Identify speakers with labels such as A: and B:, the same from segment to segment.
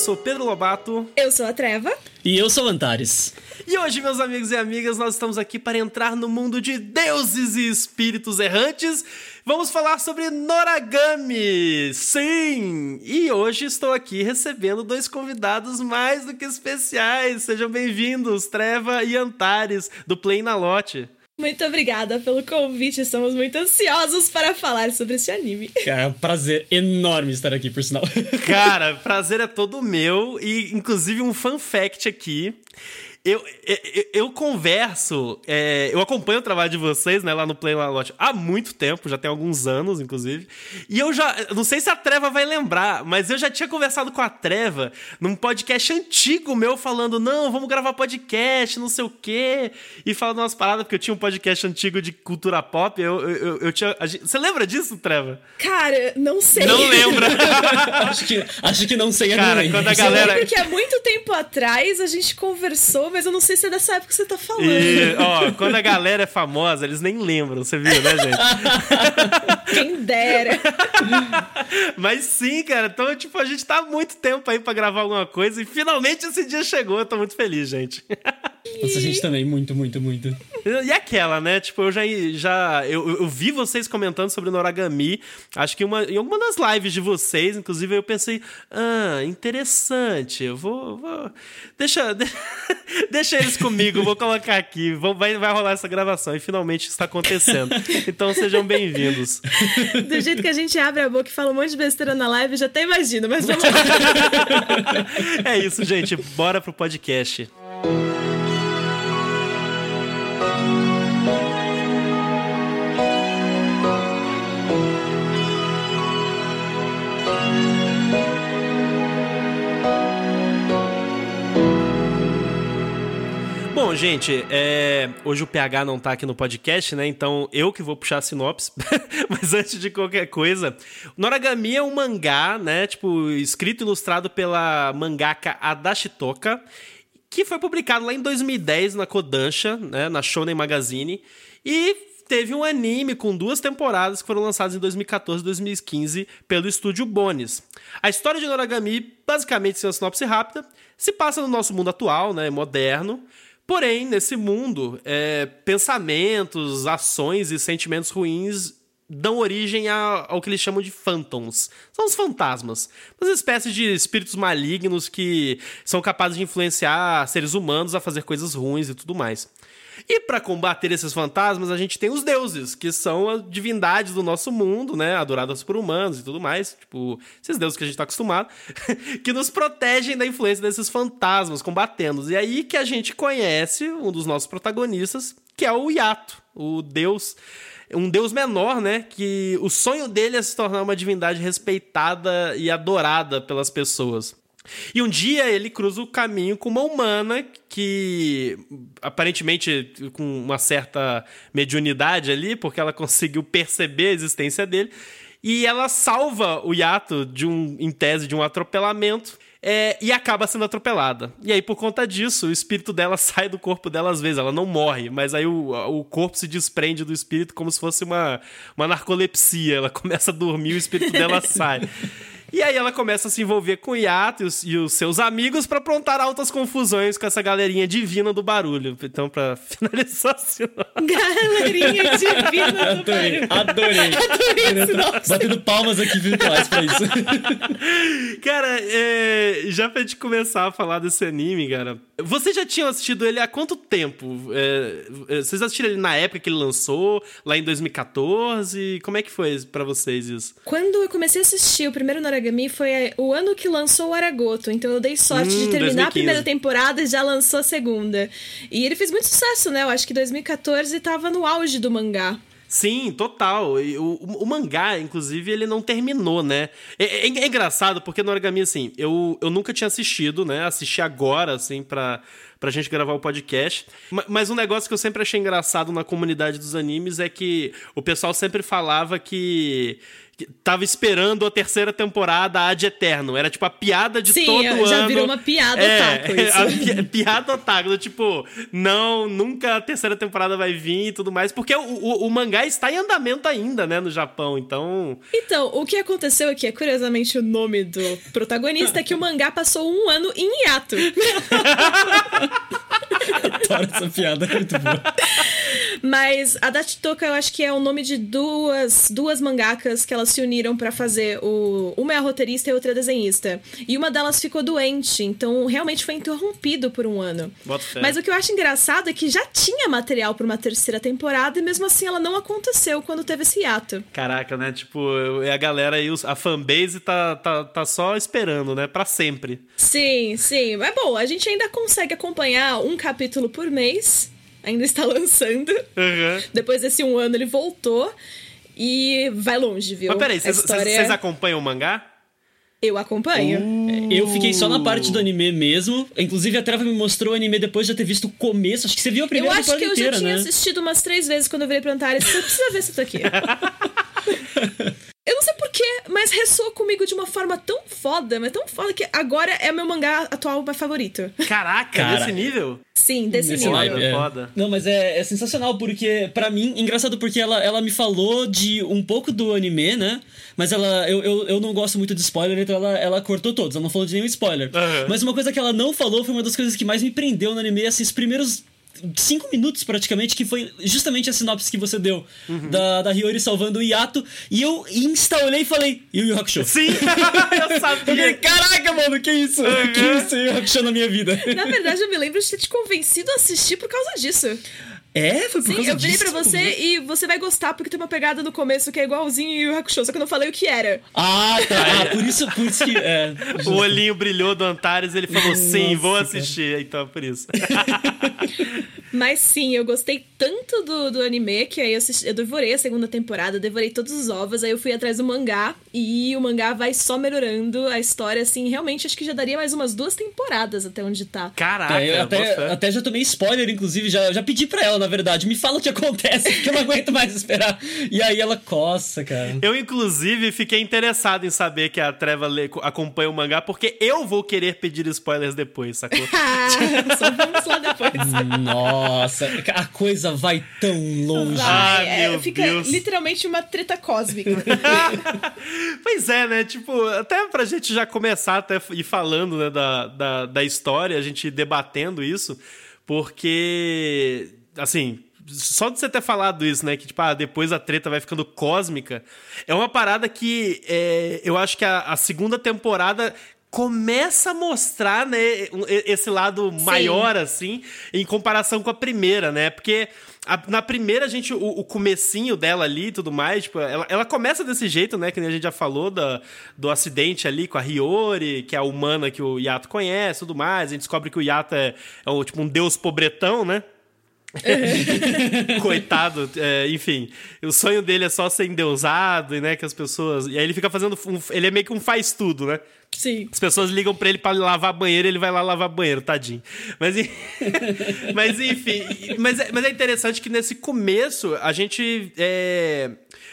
A: Sou Pedro Lobato.
B: Eu sou a Treva.
C: E eu sou o Antares.
A: E hoje, meus amigos e amigas, nós estamos aqui para entrar no mundo de deuses e espíritos errantes. Vamos falar sobre Noragami! Sim! E hoje estou aqui recebendo dois convidados mais do que especiais. Sejam bem-vindos, Treva e Antares, do Play na Lote.
B: Muito obrigada pelo convite, estamos muito ansiosos para falar sobre esse anime.
C: Cara, é um prazer enorme estar aqui, por sinal.
A: Cara, prazer é todo meu e inclusive um fun fact aqui. Eu, eu, eu, converso, é, eu acompanho o trabalho de vocês, né, lá no Play Lot há muito tempo, já tem alguns anos, inclusive. E eu já, não sei se a Treva vai lembrar, mas eu já tinha conversado com a Treva num podcast antigo meu, falando: não, vamos gravar podcast, não sei o quê. E falando umas paradas, porque eu tinha um podcast antigo de cultura pop. Eu, eu, eu tinha. Gente, você lembra disso, Treva?
B: Cara, não sei.
A: Não lembra?
C: acho, que, acho que não sei
A: Cara, quando a galera.
B: Porque há muito tempo atrás a gente conversou mas eu não sei se é dessa época que você tá falando.
A: E, ó, quando a galera é famosa, eles nem lembram, você viu, né, gente?
B: Quem dera.
A: mas sim, cara, então, tipo, a gente tá há muito tempo aí pra gravar alguma coisa e finalmente esse dia chegou, eu tô muito feliz, gente.
C: Nossa, gente também, muito, muito, muito.
A: E aquela, né? Tipo, eu já. já eu, eu vi vocês comentando sobre Noragami. Acho que uma, em alguma das lives de vocês, inclusive, eu pensei, ah, interessante. Eu vou. vou deixa, deixa eles comigo, vou colocar aqui. Vou, vai, vai rolar essa gravação. E finalmente está acontecendo. Então sejam bem-vindos.
B: Do jeito que a gente abre a boca e fala um monte de besteira na live, já até imagino, mas vamos lá.
A: é isso, gente. Bora pro podcast. Bom, gente, é... hoje o PH não tá aqui no podcast, né? Então eu que vou puxar a sinopse. Mas antes de qualquer coisa, Noragami é um mangá, né? Tipo, escrito e ilustrado pela mangaka Adashitoka, que foi publicado lá em 2010 na Kodansha, né? Na Shonen Magazine. E teve um anime com duas temporadas que foram lançadas em 2014 e 2015 pelo estúdio Bones. A história de Noragami, basicamente, sem uma sinopse rápida, se passa no nosso mundo atual, né, moderno, Porém, nesse mundo, é, pensamentos, ações e sentimentos ruins dão origem ao que eles chamam de phantoms. São os fantasmas. Uma espécie de espíritos malignos que são capazes de influenciar seres humanos a fazer coisas ruins e tudo mais. E para combater esses fantasmas, a gente tem os deuses, que são as divindades do nosso mundo, né? Adoradas por humanos e tudo mais. Tipo, esses deuses que a gente tá acostumado, que nos protegem da influência desses fantasmas, combatendo-os. E aí que a gente conhece um dos nossos protagonistas, que é o Yato, o deus um deus menor, né? Que o sonho dele é se tornar uma divindade respeitada e adorada pelas pessoas. E um dia ele cruza o caminho com uma humana que, aparentemente, com uma certa mediunidade ali, porque ela conseguiu perceber a existência dele, e ela salva o Yato de um, em tese, de um atropelamento. É, e acaba sendo atropelada. E aí, por conta disso, o espírito dela sai do corpo dela às vezes. Ela não morre, mas aí o, o corpo se desprende do espírito como se fosse uma, uma narcolepsia. Ela começa a dormir e o espírito dela sai. E aí ela começa a se envolver com o Yato e os, e os seus amigos para aprontar altas confusões com essa galerinha divina do barulho. Então, pra finalizar assim.
B: Galerinha divina do
C: adorei,
B: barulho.
C: Adorei. Adorei Batendo palmas aqui virtuais pra isso.
A: cara, é, já pra gente começar a falar desse anime, cara. Vocês já tinham assistido ele há quanto tempo? É, é vocês assistiram ele na época que ele lançou, lá em 2014? Como é que foi para vocês isso?
B: Quando eu comecei a assistir o primeiro Noragami foi o ano que lançou o Aragoto, então eu dei sorte hum, de terminar 2015. a primeira temporada e já lançou a segunda. E ele fez muito sucesso, né? Eu acho que 2014 tava no auge do mangá.
A: Sim, total. O, o, o, mangá, inclusive, ele não terminou, né? É, é, é, engraçado porque no Origami, assim, eu, eu nunca tinha assistido, né? Assisti agora, assim, pra, pra gente gravar o podcast. Mas um negócio que eu sempre achei engraçado na comunidade dos animes é que o pessoal sempre falava que tava esperando a terceira temporada Ad Eterno. Era tipo a piada de
B: Sim,
A: todo
B: já
A: ano.
B: já virou uma piada
A: é,
B: otaku isso.
A: A pi piada otaku, tipo, não, nunca a terceira temporada vai vir e tudo mais, porque o, o, o, mangá está em andamento ainda, né, no Japão, então...
B: Então, o que aconteceu aqui é, curiosamente, o nome do protagonista, é que o mangá passou um ano em hiato.
C: Adoro essa piada, é muito boa.
B: Mas a Dachitoka, eu acho que é o nome de duas, duas mangakas que elas se uniram para fazer. O, uma é a roteirista e outra é a desenhista. E uma delas ficou doente, então realmente foi interrompido por um ano. Mas o que eu acho engraçado é que já tinha material para uma terceira temporada e mesmo assim ela não aconteceu quando teve esse hiato.
A: Caraca, né? Tipo, a galera aí, a fanbase tá, tá, tá só esperando, né? Pra sempre.
B: Sim, sim. Mas bom, a gente ainda consegue acompanhar um capítulo por mês ainda está lançando.
A: Uhum.
B: Depois desse um ano ele voltou e vai longe, viu?
A: Mas peraí, vocês história... acompanham o mangá?
B: Eu acompanho.
C: Uh... Eu fiquei só na parte do anime mesmo. Inclusive, a Treva me mostrou o anime depois de já ter visto o começo. Acho que você viu a primeira
B: temporada
C: inteira,
B: né? Eu acho que eu já
C: né?
B: tinha assistido umas três vezes quando eu virei pro Antares. Você precisa ver se eu tô aqui. Eu não sei porquê, mas ressoa comigo de uma forma tão foda, mas tão foda que agora é meu mangá atual favorito.
A: Caraca, Cara, desse nível?
B: Sim, desse nível.
C: Naipe, é.
A: Foda.
C: Não, mas é, é sensacional, porque para mim, engraçado porque ela, ela me falou de um pouco do anime, né? Mas ela. Eu, eu, eu não gosto muito de spoiler, então ela, ela cortou todos, ela não falou de nenhum spoiler.
A: Uhum.
C: Mas uma coisa que ela não falou foi uma das coisas que mais me prendeu no anime, assim, os primeiros cinco minutos praticamente, que foi justamente a sinopse que você deu uhum. da, da Hiyori salvando o Yato. E eu insta olhei e falei, Yu Yu Hakusho.
A: Sim, eu sabia. Eu falei,
C: caraca, mano, que isso? Uhum. Que isso Yu Yu Hakusho na minha vida?
B: Na verdade, eu me lembro de ter te convencido a assistir por causa disso.
C: É, foi por
B: Sim,
C: causa
B: eu virei
C: disso.
B: pra você e você vai gostar porque tem uma pegada no começo que é igualzinho Yu Yu Hakusho, só que eu não falei o que era.
C: Ah, tá. Ah, por isso, por isso que. É,
A: o olhinho brilhou do Antares ele falou: sim, vou assistir. Cara. Então, por isso.
B: Mas sim, eu gostei tanto do, do anime que aí eu, assisti, eu devorei a segunda temporada, devorei todos os ovos, aí eu fui atrás do mangá e o mangá vai só melhorando a história, assim, realmente acho que já daria mais umas duas temporadas até onde tá.
A: Caraca,
C: é, eu até, até já tomei spoiler, inclusive, já, já pedi pra ela, na verdade, me fala o que acontece, porque eu não aguento mais esperar. E aí ela coça, cara.
A: Eu, inclusive, fiquei interessado em saber que a Treva acompanha o mangá, porque eu vou querer pedir spoilers depois, sacou?
B: só vamos lá depois.
C: Nossa, a coisa vai tão longe.
A: Vai, ah, é, meu
B: fica
A: Deus.
B: literalmente uma treta cósmica.
A: pois é, né? Tipo, até pra gente já começar até ir falando né, da, da, da história, a gente debatendo isso, porque, assim, só de você ter falado isso, né? Que, tipo, ah, depois a treta vai ficando cósmica. É uma parada que é, eu acho que a, a, segunda temporada começa a mostrar, né, esse lado Sim. maior, assim, em comparação com a primeira, né? Porque a, na primeira, a gente, o, o comecinho dela ali e tudo mais, tipo, ela, ela começa desse jeito, né? Que a gente já falou da, do acidente ali com a Hiyori, que é a humana que o Yato conhece tudo mais. A gente descobre que o Yato é, é um, tipo um deus pobretão, né? Coitado, é, enfim. O sonho dele é só ser endeusado, né? Que as pessoas. E aí ele fica fazendo. Um, ele é meio que um faz tudo, né?
B: Sim.
A: As pessoas ligam para ele para lavar banheiro, ele vai lá lavar banheiro, tadinho. Mas, mas enfim, mas, é, mas é interessante que nesse começo a gente. É...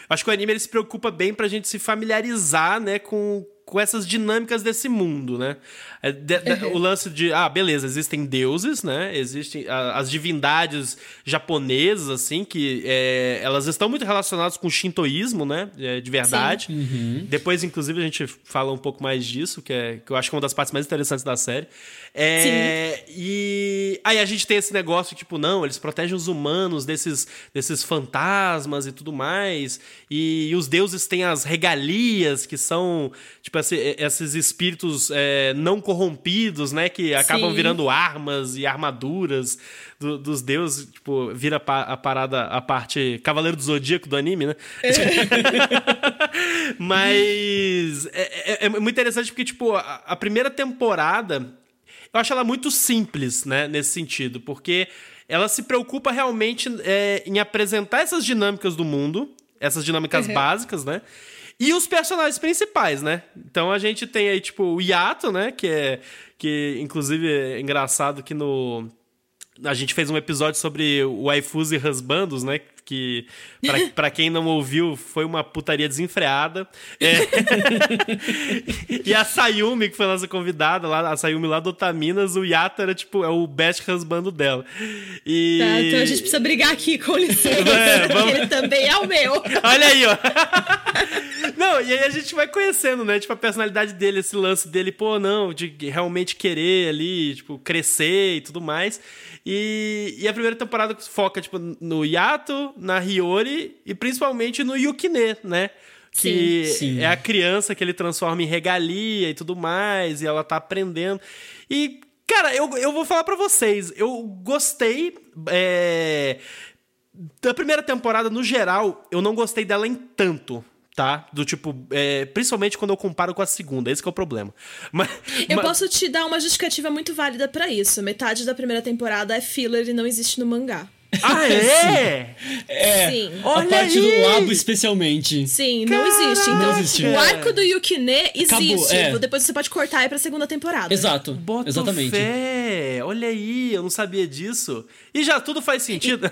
A: Acho que o anime ele se preocupa bem pra gente se familiarizar, né, com, com essas dinâmicas desse mundo, né? É de, de, uhum. O lance de, ah, beleza, existem deuses, né? Existem a, as divindades japonesas, assim, que é, elas estão muito relacionadas com o shintoísmo, né? É, de verdade.
C: Uhum.
A: Depois, inclusive, a gente fala um pouco mais disso, que, é, que eu acho que é uma das partes mais interessantes da série. É, e aí a gente tem esse negócio, tipo, não, eles protegem os humanos desses, desses fantasmas e tudo mais. E, e os deuses têm as regalias, que são, tipo, esse, esses espíritos é, não corrompidos, né? Que acabam Sim. virando armas e armaduras do, dos deuses. Tipo, vira a parada, a parte Cavaleiro do Zodíaco do anime, né? Mas é, é, é, muito interessante porque, tipo, a, a primeira temporada eu acho ela muito simples, né, nesse sentido, porque ela se preocupa realmente é, em apresentar essas dinâmicas do mundo, essas dinâmicas uhum. básicas, né? E os personagens principais, né? Então a gente tem aí, tipo, o Yato, né? Que é. Que, inclusive, é engraçado que no. A gente fez um episódio sobre waifus e husbandos, né? Que para quem não ouviu, foi uma putaria desenfreada. É. e a Sayumi, que foi a nossa convidada, lá, a Sayumi lá do Otaminas, o Yata era tipo, é o best husband dela. E...
B: Tá, então a gente precisa brigar aqui com licença, é, vamos... ele também é o meu.
A: Olha aí, ó. não, e aí a gente vai conhecendo, né? Tipo, a personalidade dele, esse lance dele, pô, não, de realmente querer ali, tipo, crescer e tudo mais. E, e a primeira temporada foca, tipo, no Yato, na Hiyori e principalmente no Yukine, né? Que sim, sim. é a criança que ele transforma em regalia e tudo mais, e ela tá aprendendo. E, cara, eu, eu vou falar para vocês, eu gostei. É, da primeira temporada, no geral, eu não gostei dela em tanto tá? Do tipo, é, principalmente quando eu comparo com a segunda, esse é o problema. Mas,
B: eu
A: mas...
B: posso te dar uma justificativa muito válida para isso. Metade da primeira temporada é filler e não existe no mangá.
A: Ah, é?
C: é. Sim. Olha a parte aí. do labo, especialmente.
B: Sim, não existe. Então, não existe. o arco do Yukine existe. É. Depois você pode cortar aí pra segunda temporada.
C: Exato. Bota Exatamente.
A: Fé. Olha aí, eu não sabia disso. E já tudo faz sentido.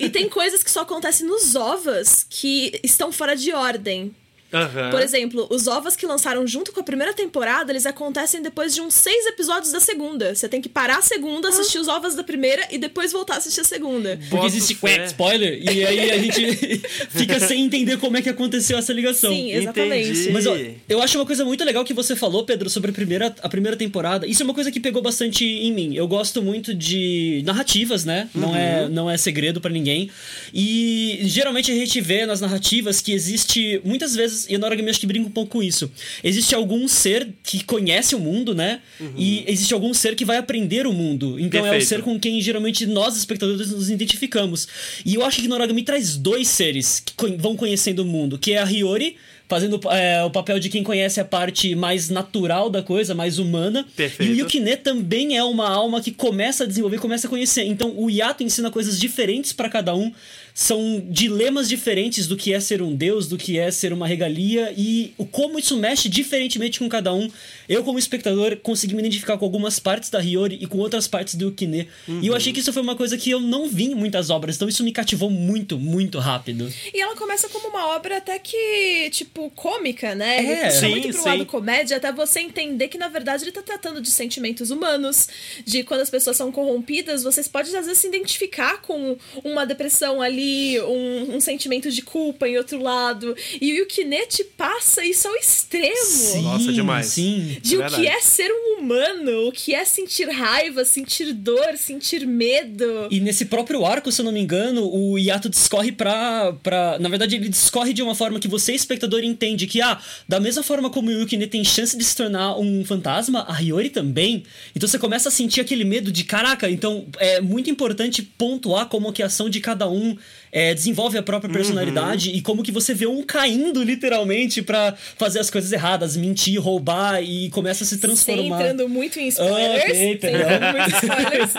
B: E, e tem coisas que só acontecem nos ovas que estão fora de ordem.
A: Uhum.
B: Por exemplo, os ovos que lançaram junto com a primeira temporada, eles acontecem depois de uns seis episódios da segunda. Você tem que parar a segunda, assistir os ovos da primeira e depois voltar a assistir a segunda.
C: Porque existe quack spoiler e aí a gente fica sem entender como é que aconteceu essa ligação.
B: Sim, exatamente.
A: Entendi.
C: Mas ó, eu acho uma coisa muito legal que você falou, Pedro, sobre a primeira, a primeira temporada. Isso é uma coisa que pegou bastante em mim. Eu gosto muito de narrativas, né? Uhum. Não, é, não é segredo para ninguém. E geralmente a gente vê nas narrativas que existe muitas vezes e a Noragami acho que brinca um pouco com isso. Existe algum ser que conhece o mundo, né? Uhum. E existe algum ser que vai aprender o mundo. Então Perfeito. é o ser com quem geralmente nós, espectadores, nos identificamos. E eu acho que Noragami traz dois seres que vão conhecendo o mundo, que é a Hiyori, fazendo é, o papel de quem conhece a parte mais natural da coisa, mais humana.
A: Perfeito.
C: E o Yukine também é uma alma que começa a desenvolver, começa a conhecer. Então o Yato ensina coisas diferentes para cada um são dilemas diferentes do que é ser um deus, do que é ser uma regalia e o como isso mexe diferentemente com cada um. Eu, como espectador, consegui me identificar com algumas partes da Hiyori e com outras partes do Ukine. Uhum. E eu achei que isso foi uma coisa que eu não vi em muitas obras, então isso me cativou muito, muito rápido.
B: E ela começa como uma obra até que, tipo, cômica, né?
C: É, ele sim,
B: muito pro
C: sim.
B: lado comédia, até você entender que, na verdade, ele tá tratando de sentimentos humanos, de quando as pessoas são corrompidas, vocês podem, às vezes, se identificar com uma depressão ali um, um, sentimento de culpa em outro lado. E o Yukinete passa isso ao extremo.
C: Sim,
A: Nossa, demais.
C: Sim.
B: De é o que é ser um humano, o que é sentir raiva, sentir dor, sentir medo.
C: E nesse próprio arco, se eu não me engano, o Yato discorre pra, pra. Na verdade, ele discorre de uma forma que você, espectador, entende que, ah, da mesma forma como o Yukine tem chance de se tornar um fantasma, a Hiyori também. Então você começa a sentir aquele medo de, caraca, então é muito importante pontuar como que a ação de cada um é, desenvolve a própria personalidade uhum. e como que você vê um caindo literalmente para fazer as coisas erradas, mentir, roubar e começa a se transformar.
B: Sem entrando muito em spoilers. Okay, sem entrando muito em spoilers.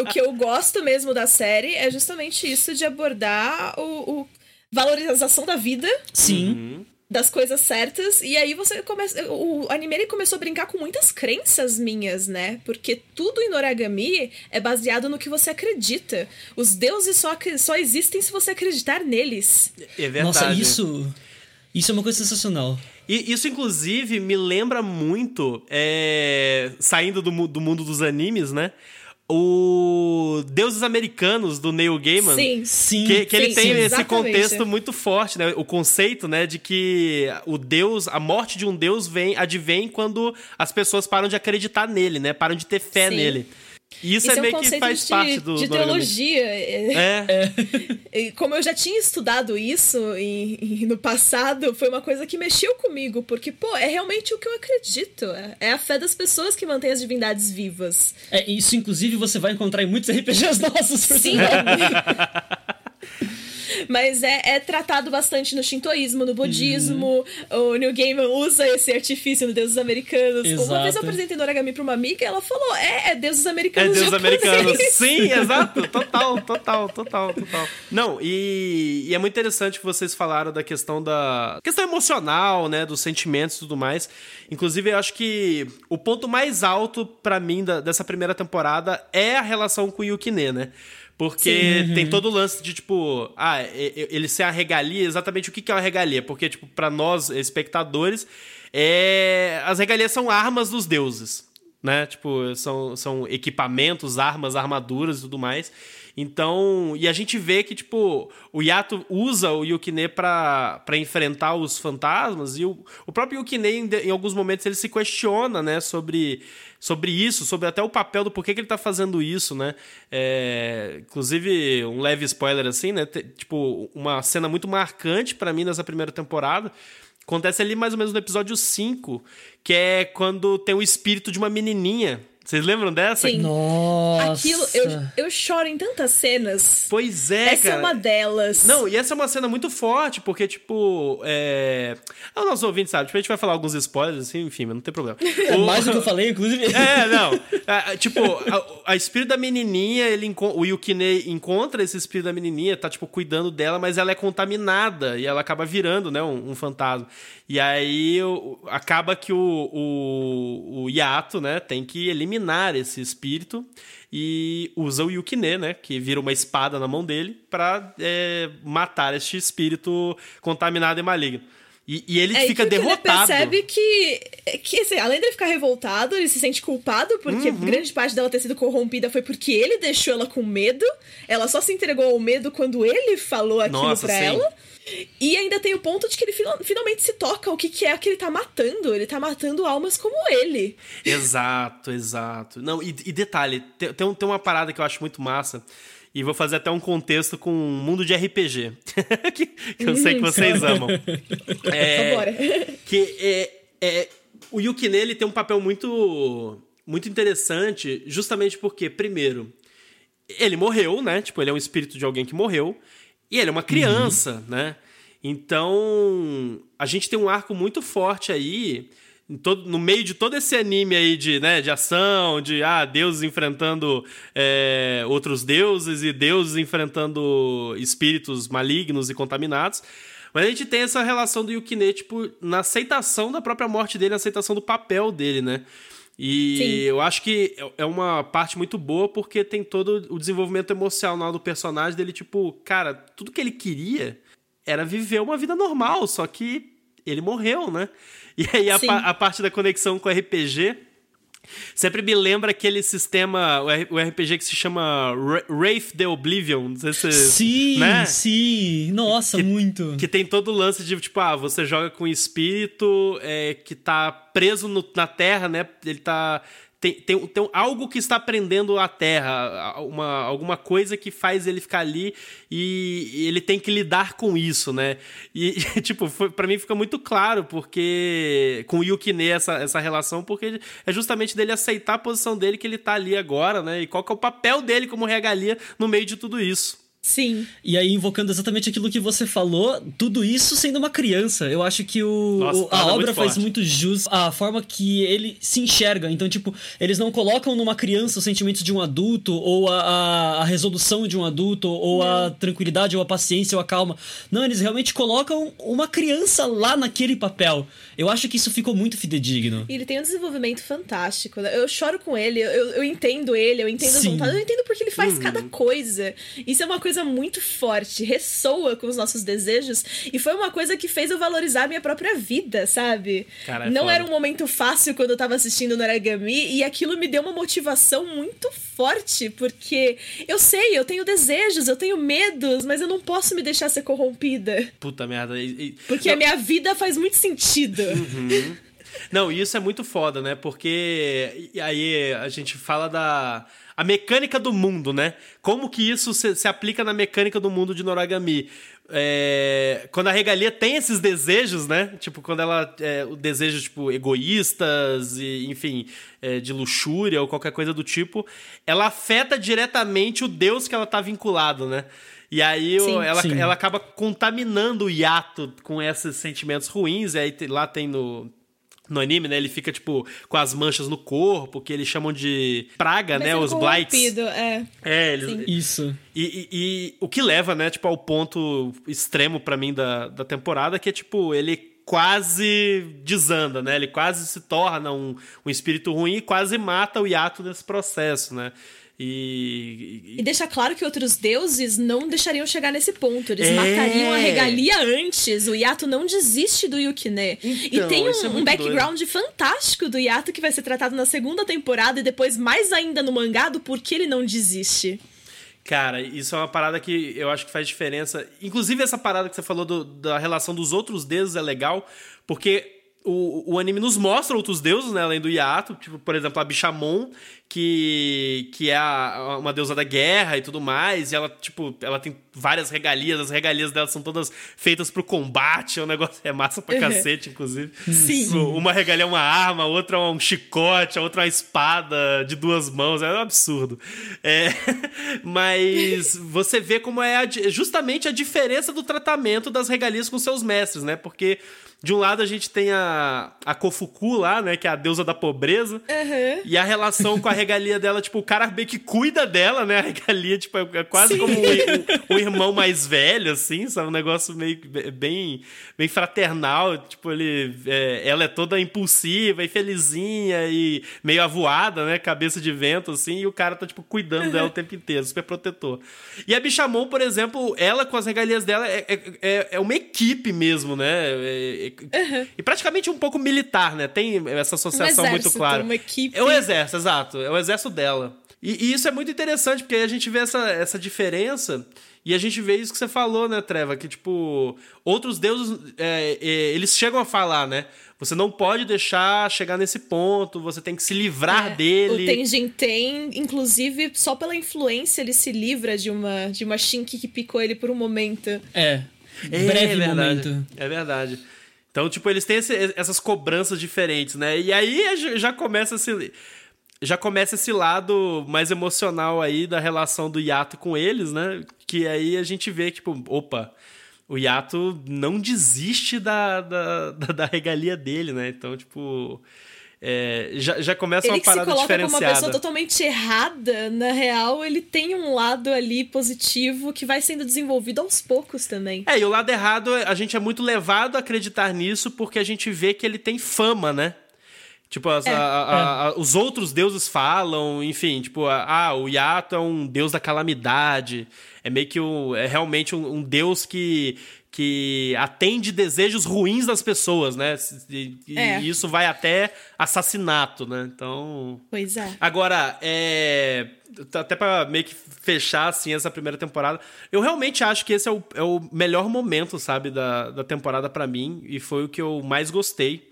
B: o que eu gosto mesmo da série é justamente isso de abordar o, o valorização da vida.
C: Sim. Uhum
B: das coisas certas. E aí você começa. O anime ele começou a brincar com muitas crenças minhas, né? Porque tudo em Noragami é baseado no que você acredita. Os deuses só, só existem se você acreditar neles.
A: É verdade.
C: Nossa, isso. Isso é uma coisa sensacional.
A: E isso, inclusive, me lembra muito, é, saindo do, do mundo dos animes, né? O Deuses Americanos do Neil Gaiman.
B: Sim,
C: sim.
A: Que, que
C: sim,
A: ele tem
C: sim,
A: esse contexto muito forte, né? O conceito, né, de que o Deus, a morte de um Deus vem, advém quando as pessoas param de acreditar nele, né? Param de ter fé sim. nele. E isso, isso é, é meio um que faz
B: de,
A: parte do.
B: De teologia.
A: É.
B: é. Como eu já tinha estudado isso e, e, no passado, foi uma coisa que mexeu comigo, porque, pô, é realmente o que eu acredito. É, é a fé das pessoas que mantém as divindades vivas.
C: É, isso, inclusive, você vai encontrar em muitos RPGs nossos.
B: Sim. Mas é, é, tratado bastante no shintoísmo, no budismo. Uhum. O New Gaiman usa esse artifício no Deuses Americanos.
C: Exato.
B: Uma vez eu apresentei Noragami pra uma amiga e ela falou: é, é Deuses Americanos.
A: É Deuses Americanos. Sim, exato. Total, total, total, total. Não, e, e, é muito interessante que vocês falaram da questão da. questão emocional, né? Dos sentimentos e tudo mais. Inclusive, eu acho que o ponto mais alto para mim da, dessa primeira temporada é a relação com o Yukine, né? Porque uhum. tem todo o lance de, tipo, ah, ele ser a regalia, exatamente o que é uma regalia? Porque, tipo, para nós, espectadores, é... as regalias são armas dos deuses, né? Tipo, são, são equipamentos, armas, armaduras e tudo mais. Então, e a gente vê que, tipo, o Yato usa o Yukine para enfrentar os fantasmas, e o, o próprio Yukine, em, em, alguns momentos, ele se questiona, né, sobre, sobre isso, sobre até o papel do porquê que ele tá fazendo isso, né. É, inclusive, um leve spoiler assim, né, tipo, uma cena muito marcante para mim nessa primeira temporada, acontece ali mais ou menos no episódio 5, que é quando tem o espírito de uma menininha vocês lembram dessa?
B: Sim.
C: Nossa.
B: Aquilo, eu, eu choro em tantas cenas.
A: Pois é,
B: essa
A: cara.
B: é uma delas.
A: Não, e essa é uma cena muito forte, porque, tipo, é. Ah, o nosso ouvinte sabe, tipo, a gente vai falar alguns spoilers, assim, enfim, mas não tem problema.
C: É o... mais do que eu falei, inclusive.
A: É, não. É, tipo, a, a, espírito da menininha, ele o Yukine encontra esse espírito da menininha, tá, tipo, cuidando dela, mas ela é contaminada e ela acaba virando, né, um, um fantasma. E aí o, acaba que o, o, o Yato, né, tem que eliminar esse espírito e usa o Yukine, né, que vira uma espada na mão dele, para é, matar este espírito contaminado e maligno. E, e ele
B: é,
A: fica que derrotado.
B: Ele percebe que, que assim, além de ele ficar revoltado, ele se sente culpado, porque uhum. grande parte dela ter sido corrompida foi porque ele deixou ela com medo. Ela só se entregou ao medo quando ele falou aquilo Nossa, pra sim. ela. E ainda tem o ponto de que ele finalmente se toca o que, que é que ele tá matando. Ele tá matando almas como ele.
A: Exato, exato. Não, e, e detalhe, tem, tem, tem uma parada que eu acho muito massa. E vou fazer até um contexto com um mundo de RPG. que, que, eu sei que vocês amam.
B: É,
A: que é, é, o Yukine ele tem um papel muito, muito interessante, justamente porque, primeiro, ele morreu, né? Tipo, ele é um espírito de alguém que morreu. E ele é uma criança, uhum. né? Então, a gente tem um arco muito forte aí, todo, no meio de todo esse anime aí de, né, de ação, de ah, deuses enfrentando é, outros deuses e deuses enfrentando espíritos malignos e contaminados. Mas a gente tem essa relação do Yukine, tipo, na aceitação da própria morte dele, na aceitação do papel dele, né? E Sim. eu acho que é uma parte muito boa porque tem todo o desenvolvimento emocional do personagem dele, tipo, cara, tudo que ele queria era viver uma vida normal, só que ele morreu, né? E aí a, a parte da conexão com o RPG Sempre me lembra aquele sistema, o RPG que se chama Wraith the Oblivion. Não sei se,
C: sim,
A: né?
C: sim. Nossa,
A: que,
C: muito.
A: Que tem todo o lance de, tipo, ah, você joga com um espírito é, que tá preso no, na Terra, né? Ele tá tem, tem, tem algo que está prendendo a Terra, uma, alguma coisa que faz ele ficar ali e, e ele tem que lidar com isso, né? E, tipo, para mim fica muito claro porque com o Yukine essa, essa relação, porque é justamente dele aceitar a posição dele que ele tá ali agora, né? E qual que é o papel dele como regalia no meio de tudo isso.
B: Sim.
C: E aí, invocando exatamente aquilo que você falou, tudo isso sendo uma criança. Eu acho que o, Nossa, o a obra muito faz muito jus a forma que ele se enxerga. Então, tipo, eles não colocam numa criança os sentimentos de um adulto, ou a, a, a resolução de um adulto, ou não. a tranquilidade, ou a paciência, ou a calma. Não, eles realmente colocam uma criança lá naquele papel. Eu acho que isso ficou muito fidedigno.
B: E ele tem um desenvolvimento fantástico. Né? Eu choro com ele, eu, eu entendo ele, eu entendo Sim. as vontades, eu entendo porque ele faz uhum. cada coisa. Isso é uma coisa coisa muito forte, ressoa com os nossos desejos. E foi uma coisa que fez eu valorizar a minha própria vida, sabe?
A: Cara, é
B: Não
A: foda.
B: era um momento fácil quando eu tava assistindo Noragami, e aquilo me deu uma motivação muito forte, porque eu sei, eu tenho desejos, eu tenho medos, mas eu não posso me deixar ser corrompida.
A: Puta merda. E, e...
B: Porque não. a minha vida faz muito sentido.
A: Uhum. Não, isso é muito foda, né? Porque aí a gente fala da a mecânica do mundo, né? Como que isso se, se aplica na mecânica do mundo de Noragami? É, quando a regalia tem esses desejos, né? Tipo, quando ela. É, o desejo, tipo, egoístas, e, enfim, é, de luxúria ou qualquer coisa do tipo, ela afeta diretamente o Deus que ela tá vinculado, né? E aí sim, ela, sim. ela acaba contaminando o hiato com esses sentimentos ruins. E aí lá tem no, no anime, né? Ele fica, tipo, com as manchas no corpo, que eles chamam de praga, Mas né? Os blights.
B: É,
A: é eles,
C: Isso.
A: E, e, e, o que leva, né, tipo, ao ponto extremo para mim da, da temporada, que é, tipo, ele quase desanda, né? Ele quase se torna um, um espírito ruim e quase mata o Yato nesse processo, né? E,
B: e, e deixa claro que outros deuses não deixariam chegar nesse ponto. Eles é... matariam a regalia antes. O Yato não desiste do Yukine. Então, e tem um, é um background doido. fantástico do Yato que vai ser tratado na segunda temporada e depois mais ainda no mangá do porquê ele não desiste.
A: Cara, isso é uma parada que eu acho que faz diferença. Inclusive, essa parada que você falou do, da relação dos outros deuses é legal, porque o, o anime nos mostra outros deuses, né, além do Yato, tipo, por exemplo, a Bichamon, que, que é a, uma deusa da guerra e tudo mais, e ela, tipo, ela tem várias regalias, as regalias dela são todas feitas pro combate, é um negócio, é massa pra uhum. cacete, inclusive.
B: Sim.
A: Uma regalia é uma arma, outra é um chicote, a outra é uma espada de duas mãos, é um absurdo. É, mas você vê como é a, justamente a diferença do tratamento das regalias com seus mestres, né, porque de um lado a gente tem a, a Kofuku lá, né? Que é a deusa da pobreza.
B: Uhum.
A: E a relação com a regalia dela, tipo, o cara bem que cuida dela, né? A regalia, tipo, é quase Sim. como o, irmão mais velho, assim, sabe? Um negócio meio bem, bem fraternal. Tipo, ele, é, ela é toda impulsiva e felizinha e meio avoada, né? Cabeça de vento, assim. E o cara tá, tipo, cuidando dela o tempo inteiro, super protetor. E a Bichamon, por exemplo, ela com as regalias dela é, é, é, é uma equipe mesmo, né? É, Uhum. E praticamente um pouco militar, né? Tem essa associação um muito clara.
B: Uma equipe.
A: É o exército, exato. É o exército dela. E, e, isso é muito interessante, porque aí a gente vê essa, essa diferença. E a gente vê isso que você falou, né, Treva? Que, tipo, outros deuses, é, é, eles chegam a falar, né? Você não pode deixar chegar nesse ponto, você tem que se livrar é, dele.
B: O Tenjin tem, inclusive, só pela influência, ele se livra de uma, de uma Shinki que picou ele por um momento.
C: É. é breve é momento.
A: É verdade. Então, tipo, eles têm esse, essas cobranças diferentes, né? E aí já começa esse, já começa esse lado mais emocional aí da relação do Yato com eles, né? Que aí a gente vê, tipo, opa, o Yato não desiste da, da, da, da regalia dele, né? Então, tipo. É, já, já começa
B: ele
A: uma parada
B: diferenciada. Ele
A: se coloca
B: como uma pessoa totalmente errada, na real, ele tem um lado ali positivo que vai sendo desenvolvido aos poucos também.
A: É, e o lado errado, a gente é muito levado a acreditar nisso porque a gente vê que ele tem fama, né? Tipo, as, é, a, a, a, os outros deuses falam, enfim, tipo, ah, o Yato é um deus da calamidade. É meio que um, é realmente um, um deus que, que atende desejos ruins das pessoas, né? E, é. isso vai até assassinato, né? Então.
B: Pois é.
A: Agora, é. Até para meio que fechar assim essa primeira temporada, eu realmente acho que esse é o, é o melhor momento, sabe, da, da temporada para mim, e foi o que eu mais gostei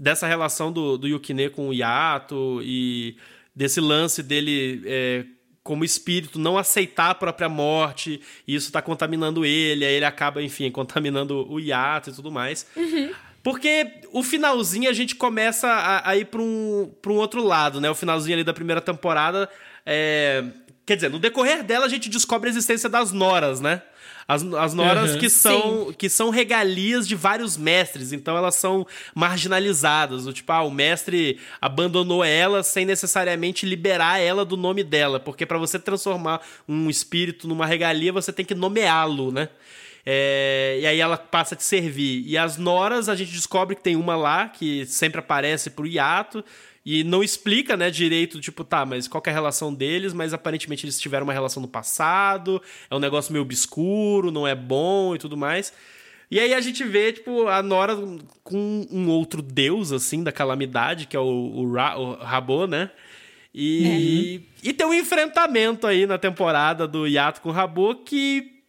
A: dessa relação do, do Yukine com o Yato e desse lance dele. É, como espírito não aceitar a própria morte, e isso está contaminando ele, aí ele acaba, enfim, contaminando o hiato e tudo mais.
B: Uhum.
A: Porque o finalzinho a gente começa a, a ir para um, um outro lado, né? O finalzinho ali da primeira temporada. É... Quer dizer, no decorrer dela a gente descobre a existência das noras, né? As, as noras uhum, que, são, que são regalias de vários mestres, então elas são marginalizadas. O tipo, ah, o mestre abandonou ela sem necessariamente liberar ela do nome dela, porque para você transformar um espírito numa regalia, você tem que nomeá-lo, né? É, e aí ela passa a te servir. E as noras, a gente descobre que tem uma lá que sempre aparece pro hiato e não explica, né, direito, tipo, tá, mas qual é a relação deles, mas aparentemente eles tiveram uma relação no passado, é um negócio meio obscuro, não é bom e tudo mais. E aí a gente vê, tipo, a Nora com um outro deus, assim, da calamidade, que é o, o, Ra, o Rabo, né? E, uhum. e tem um enfrentamento aí na temporada do Yato com o Rabo que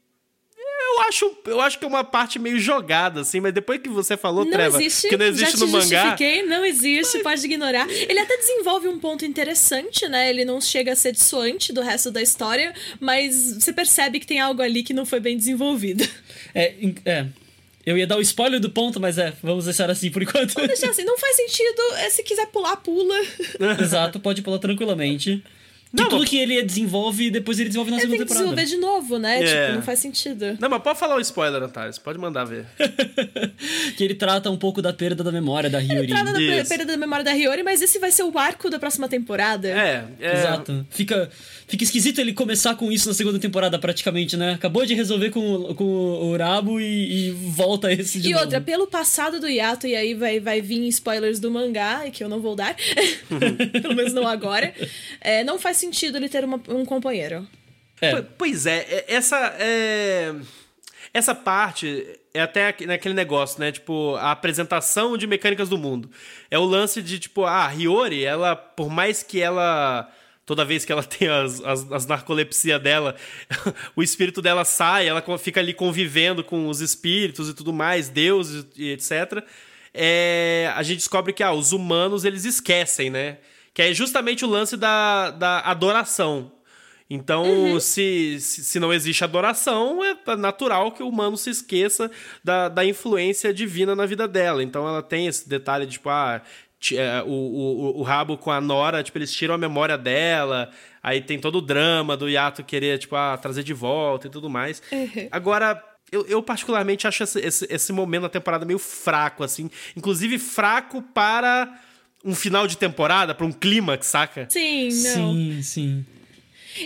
A: eu acho, eu acho que é uma parte meio jogada, assim, mas depois que você falou,
B: não
A: Treva,
B: existe,
A: que não existe
B: já
A: no mangá.
B: Não existe, mas... pode ignorar. Ele até desenvolve um ponto interessante, né? Ele não chega a ser dissoante do resto da história, mas você percebe que tem algo ali que não foi bem desenvolvido.
C: É, é. Eu ia dar o spoiler do ponto, mas é, vamos deixar assim por enquanto.
B: Vamos deixar assim, não faz sentido. É, se quiser pular, pula.
C: Exato, pode pular tranquilamente. Não, tudo mas... que ele desenvolve, depois ele desenvolve na ele segunda temporada.
B: Ele tem que desenvolver de novo, né? É. Tipo, não faz sentido.
A: Não, mas pode falar o um spoiler, Antares. Pode mandar ver.
C: que ele trata um pouco da perda da memória da Hiyori.
B: Ele trata da perda da memória da Hiyori, mas esse vai ser o arco da próxima temporada.
A: É, é...
C: Exato. Fica, fica esquisito ele começar com isso na segunda temporada, praticamente, né? Acabou de resolver com, com o Rabo e, e volta esse de
B: E
C: novo.
B: outra, pelo passado do Yato, e aí vai, vai vir spoilers do mangá, que eu não vou dar. Pelo menos não agora. É, não faz sentido ele ter uma, um companheiro.
A: É. Pois é, essa é, essa parte é até naquele negócio, né? Tipo, a apresentação de mecânicas do mundo. É o lance de, tipo, ah, a Hiyori, ela, por mais que ela toda vez que ela tem as, as, as narcolepsia dela, o espírito dela sai, ela fica ali convivendo com os espíritos e tudo mais, deuses e etc. É, a gente descobre que ah, os humanos eles esquecem, né? Que é justamente o lance da, da adoração. Então, uhum. se, se não existe adoração, é natural que o humano se esqueça da, da influência divina na vida dela. Então, ela tem esse detalhe de, tipo, ah, é, o, o, o rabo com a Nora, tipo, eles tiram a memória dela. Aí tem todo o drama do Yato querer, tipo, ah, trazer de volta e tudo mais. Uhum. Agora, eu, eu, particularmente acho esse, esse, esse momento da temporada meio fraco, assim. Inclusive, fraco para um final de temporada, para um clímax, saca?
B: Sim, não.
C: Sim, sim.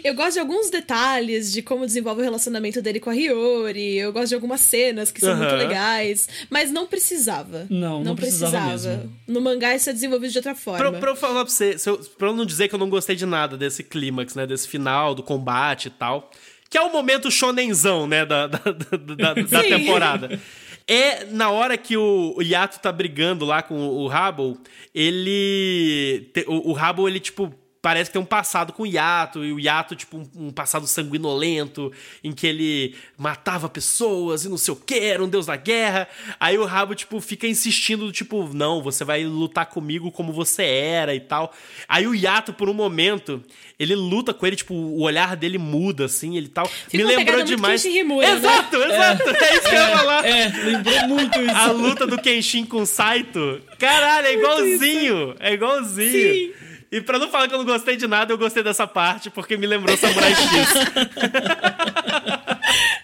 B: Eu gosto de alguns detalhes de como desenvolve o relacionamento dele com a Hiyori. Eu gosto de algumas cenas que são uhum. muito legais. Mas não precisava.
C: Não, não, não precisava. precisava. Mesmo.
B: No mangá isso é desenvolvido de outra forma.
A: Pra, pra eu falar pra você, eu, pra eu não dizer que eu não gostei de nada desse clímax, né? Desse final, do combate e tal. Que é o momento shonenzão, né? Da, da, da, da temporada. É na hora que o, Yato tá brigando lá com o, o ele. O, o ele, tipo, parece que tem um passado com o Yato, e o Yato, tipo, um, um, passado sanguinolento, em que ele matava pessoas e não sei o que, era um deus da guerra. Aí o Rabo, tipo, fica insistindo, tipo, não, você vai lutar comigo como você era e tal. Aí o Yato, por um momento, ele luta com ele, tipo, o olhar dele muda, assim, ele tal. Fica Me lembrou demais.
B: Rimura,
A: exato, né? exato, é, é isso que eu ia é, falar.
C: É, lembrou muito isso.
A: A luta do Kenshin com o Saito. Caralho, é igualzinho. É igualzinho. Sim. E pra não falar que eu não gostei de nada, eu gostei dessa parte, porque me lembrou Samurai X.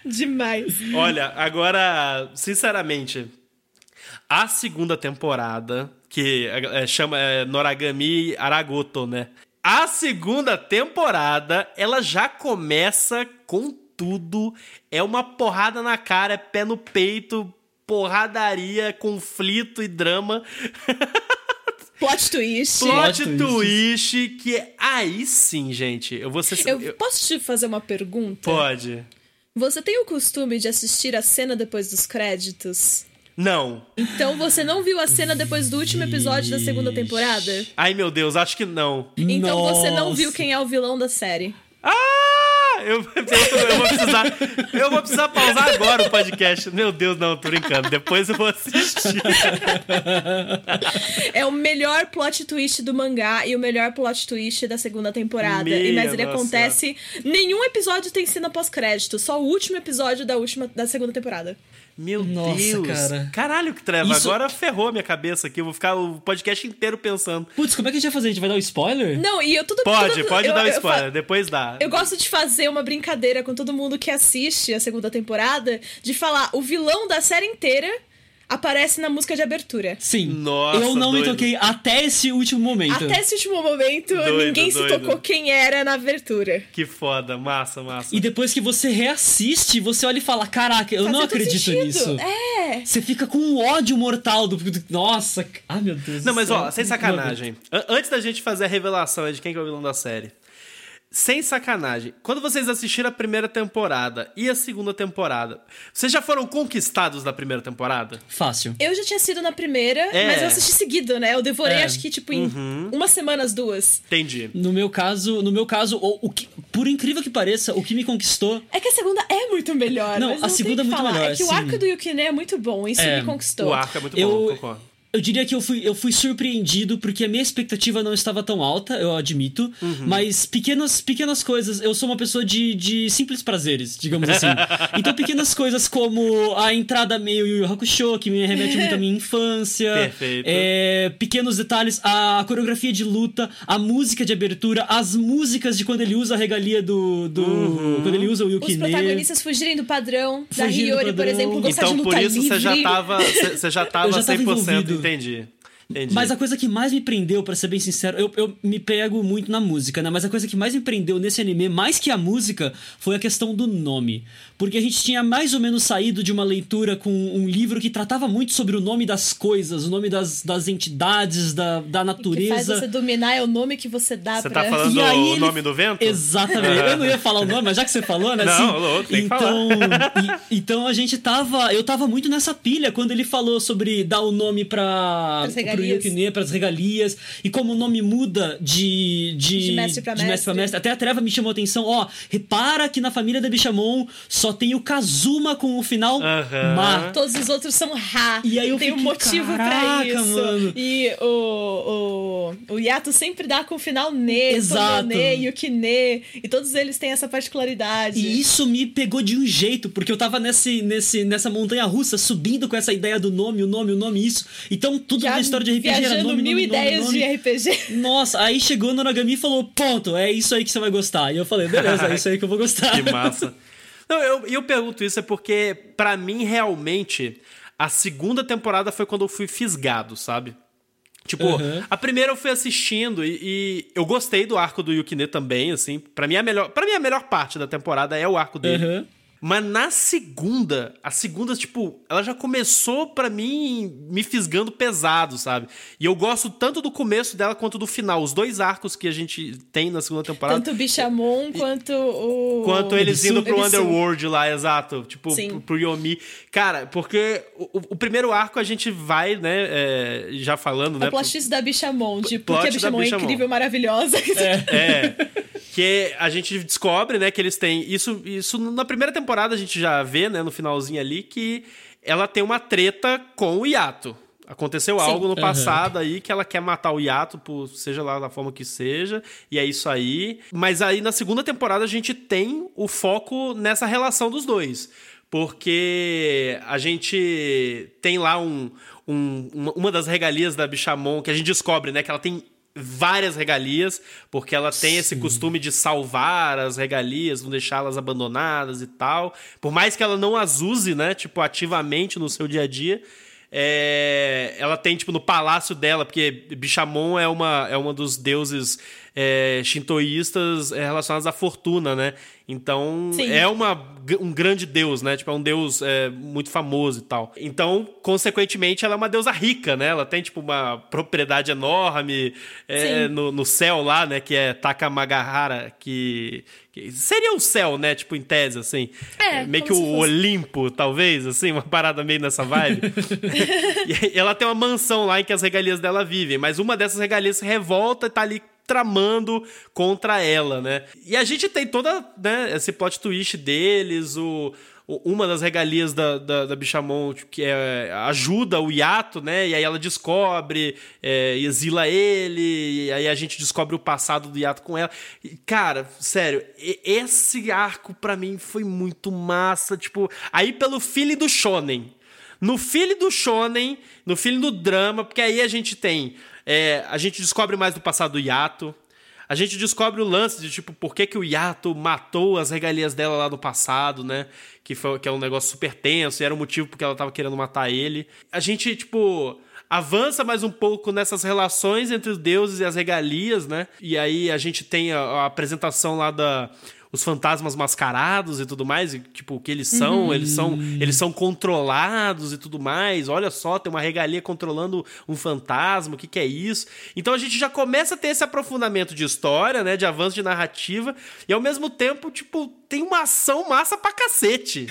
B: Demais.
A: Olha, agora, sinceramente, a segunda temporada, que é, chama é, Noragami Aragoto, né? A segunda temporada, ela já começa com tudo. É uma porrada na cara, é pé no peito, porradaria, conflito e drama.
B: Plot twist.
A: Plot, Plot twist, que é... aí sim, gente. Eu vou ser...
B: Eu, eu posso te fazer uma pergunta?
A: Pode.
B: Você tem o costume de assistir a cena depois dos créditos?
A: Não.
B: Então você não viu a cena depois do último episódio da segunda temporada?
A: Ai, meu Deus, acho que não.
B: Então Nossa. você não viu quem é o vilão da série.
A: Eu, eu, eu, vou precisar. Eu vou precisar pausar agora o podcast. Meu Deus, não, tô brincando. Depois eu vou assistir.
B: É o melhor plot twist do mangá e o melhor plot twist da segunda temporada. Minha e mas ele nossa. acontece. Nenhum episódio tem cena pós-crédito, só o último episódio da última da segunda temporada.
A: Meu Nossa, Deus. Cara. Caralho, que treva. Isso... Agora ferrou a minha cabeça aqui. Eu vou ficar o podcast inteiro pensando.
C: Putz, como é que a gente vai fazer? A gente vai dar um spoiler?
B: Não, e eu tudo
A: Pode,
B: tudo,
A: pode
B: eu,
A: dar um spoiler. Eu, depois dá.
B: Eu gosto de fazer uma brincadeira com todo mundo que assiste a segunda temporada de falar o vilão da série inteira aparece na música de abertura.
C: Sim.
A: Nossa,
C: Eu não
A: doido.
C: me toquei até esse último momento.
B: Até esse último momento, doido, ninguém doido. se tocou quem era na abertura.
A: Que foda, massa, massa.
C: E depois que você reassiste, você olha e fala: Caraca, eu Faz não acredito sentido. nisso.
B: É.
C: Você fica com um ódio mortal do. Nossa, ah, meu Deus.
A: Não, mas ó, sem sacanagem. Antes da gente fazer a revelação de quem é o vilão da série. Sem sacanagem, quando vocês assistiram a primeira temporada e a segunda temporada, vocês já foram conquistados na primeira temporada?
C: Fácil.
B: Eu já tinha sido na primeira, é. mas eu assisti seguido, né? Eu devorei é. acho que tipo em uhum. uma semana as duas.
A: Entendi.
C: No meu caso, no meu caso, o, o que, por incrível que pareça, o que me conquistou
B: É que a segunda é muito melhor,
C: Não,
B: a
C: segunda é muito
B: falar.
C: melhor.
B: É que sim. o arco do Yukine é muito bom, isso é. me conquistou.
A: O arco é muito bom, eu, concordo.
C: Eu diria que eu fui, eu fui surpreendido porque a minha expectativa não estava tão alta, eu admito. Uhum. Mas pequenas, pequenas coisas. Eu sou uma pessoa de, de simples prazeres, digamos assim. então, pequenas coisas como a entrada meio Yu Yu Hakusho, que me remete muito à minha infância.
A: Perfeito.
C: É, pequenos detalhes, a coreografia de luta, a música de abertura, as músicas de quando ele usa a regalia do. do uhum. Quando ele usa o Yukine.
B: Os protagonistas fugirem do padrão. Fugirem da Hiyori, por exemplo, gostar
A: então,
B: de luta
A: por isso
B: livre.
A: você já tava, você já tava, já 100% envolvido. Entendi. Entendi.
C: Mas a coisa que mais me prendeu, para ser bem sincero, eu, eu me pego muito na música, né? Mas a coisa que mais me prendeu nesse anime, mais que a música, foi a questão do nome. Porque a gente tinha mais ou menos saído de uma leitura com um livro que tratava muito sobre o nome das coisas, o nome das, das entidades, da, da natureza. O que faz
B: você dominar é o nome que você dá
A: você
B: pra...
A: Você tá falando o nome do vento?
C: Exatamente. eu não ia falar o nome, mas já que você falou, né?
A: Não,
C: assim,
A: louco, tem
C: então, que falar. E, então a gente tava... Eu tava muito nessa pilha quando ele falou sobre dar o nome pra... Pro Yukine, pras regalias. E como o nome muda de... De,
B: de mestre pra mestre.
C: mestre, pra mestre. Até a Treva me chamou a atenção. Ó, repara que na família da Bichamon só tem o Kazuma com o final
A: uhum.
C: Ma.
B: Todos os outros são Ha.
C: E aí eu
B: tem
C: fiquei,
B: um motivo pra isso.
C: Mano.
B: E o, o, o Yato sempre dá com o final Ne,
C: Exato.
B: Ne, Yukine. E todos eles têm essa particularidade.
C: E isso me pegou de um jeito, porque eu tava nesse, nesse, nessa montanha russa, subindo com essa ideia do nome, o nome, o nome, isso. Então tudo
B: Já
C: na história de RPG era nome,
B: mil
C: nome,
B: ideias
C: nome, nome.
B: de RPG.
C: Nossa, aí chegou o Noragami e falou: ponto, é isso aí que você vai gostar. E eu falei: beleza, é isso aí que eu vou gostar.
A: que massa. Não, eu, eu pergunto isso é porque, para mim, realmente, a segunda temporada foi quando eu fui fisgado, sabe? Tipo, uhum. a primeira eu fui assistindo e, e, eu gostei do arco do Yukine também, assim. Pra mim, a melhor, pra mim, a melhor parte da temporada é o arco dele.
C: Uhum.
A: Mas na segunda, a segunda, tipo, ela já começou para mim me fisgando pesado, sabe? E eu gosto tanto do começo dela quanto do final. Os dois arcos que a gente tem na segunda temporada.
B: Tanto o Bichamon e, quanto o.
A: Quanto eles indo pro Underworld lá, exato. Tipo, pro, pro, Yomi. Cara, porque o, o, primeiro arco a gente vai, né? É, já falando,
B: o
A: né?
B: O plot da Bichamon, de porque a Bichamon é incrível, maravilhosa.
A: É. é. que a gente descobre, né, que eles têm. Isso, isso na primeira temporada a gente já vê, né, no finalzinho ali, que ela tem uma treta com o Yato. Aconteceu Sim. algo no passado uhum. aí que ela quer matar o Yato, por, seja lá da forma que seja, e é isso aí. Mas aí na segunda temporada a gente tem o foco nessa relação dos dois. Porque a gente tem lá um, um, uma das regalias da Bichamon que a gente descobre, né? Que ela tem várias regalias, porque ela tem Sim. esse costume de salvar as regalias, não deixá-las abandonadas e tal. Por mais que ela não as use, né, tipo, ativamente no seu dia a dia, é, ela tem, tipo, no palácio dela, porque Bichamon é uma, é uma dos deuses é, shintoístas é, relacionados à fortuna, né? Então, Sim. é uma, um grande deus, né? Tipo, é um deus é, muito famoso e tal. Então, consequentemente, ela é uma deusa rica, né? Ela tem, tipo, uma propriedade enorme é, no, no céu lá, né? Que é Takamagahara, que, que seria o céu, né? Tipo, em tese, assim.
B: É,
A: meio que o Olimpo, talvez, assim, uma parada meio nessa vibe. e ela tem uma mansão lá em que as regalias dela vivem, mas uma dessas regalias se revolta e tá ali tramando contra ela, né? E a gente tem toda né, esse plot twist deles, o, uma das regalias da, da, da Bichamon que é, ajuda o Yato, né? E aí ela descobre, é, exila ele, e aí a gente descobre o passado do Yato com ela. E, cara, sério, esse arco para mim foi muito massa. Tipo, aí pelo filho do Shonen. No filho do Shonen, no filho do drama, porque aí a gente tem é, a gente descobre mais do passado do Yato. A gente descobre o lance de, tipo, por que, que o Yato matou as regalias dela lá no passado, né? Que, foi, que é um negócio super tenso e era o motivo porque ela tava querendo matar ele. A gente, tipo, avança mais um pouco nessas relações entre os deuses e as regalias, né? E aí a gente tem a, a apresentação lá da os fantasmas mascarados e tudo mais, e, tipo, o que eles são, uhum. eles são eles são controlados e tudo mais. Olha só, tem uma regalia controlando um fantasma, o que, que é isso? Então a gente já começa a ter esse aprofundamento de história, né, de avanço de narrativa, e ao mesmo tempo, tipo, tem uma ação massa pra cacete.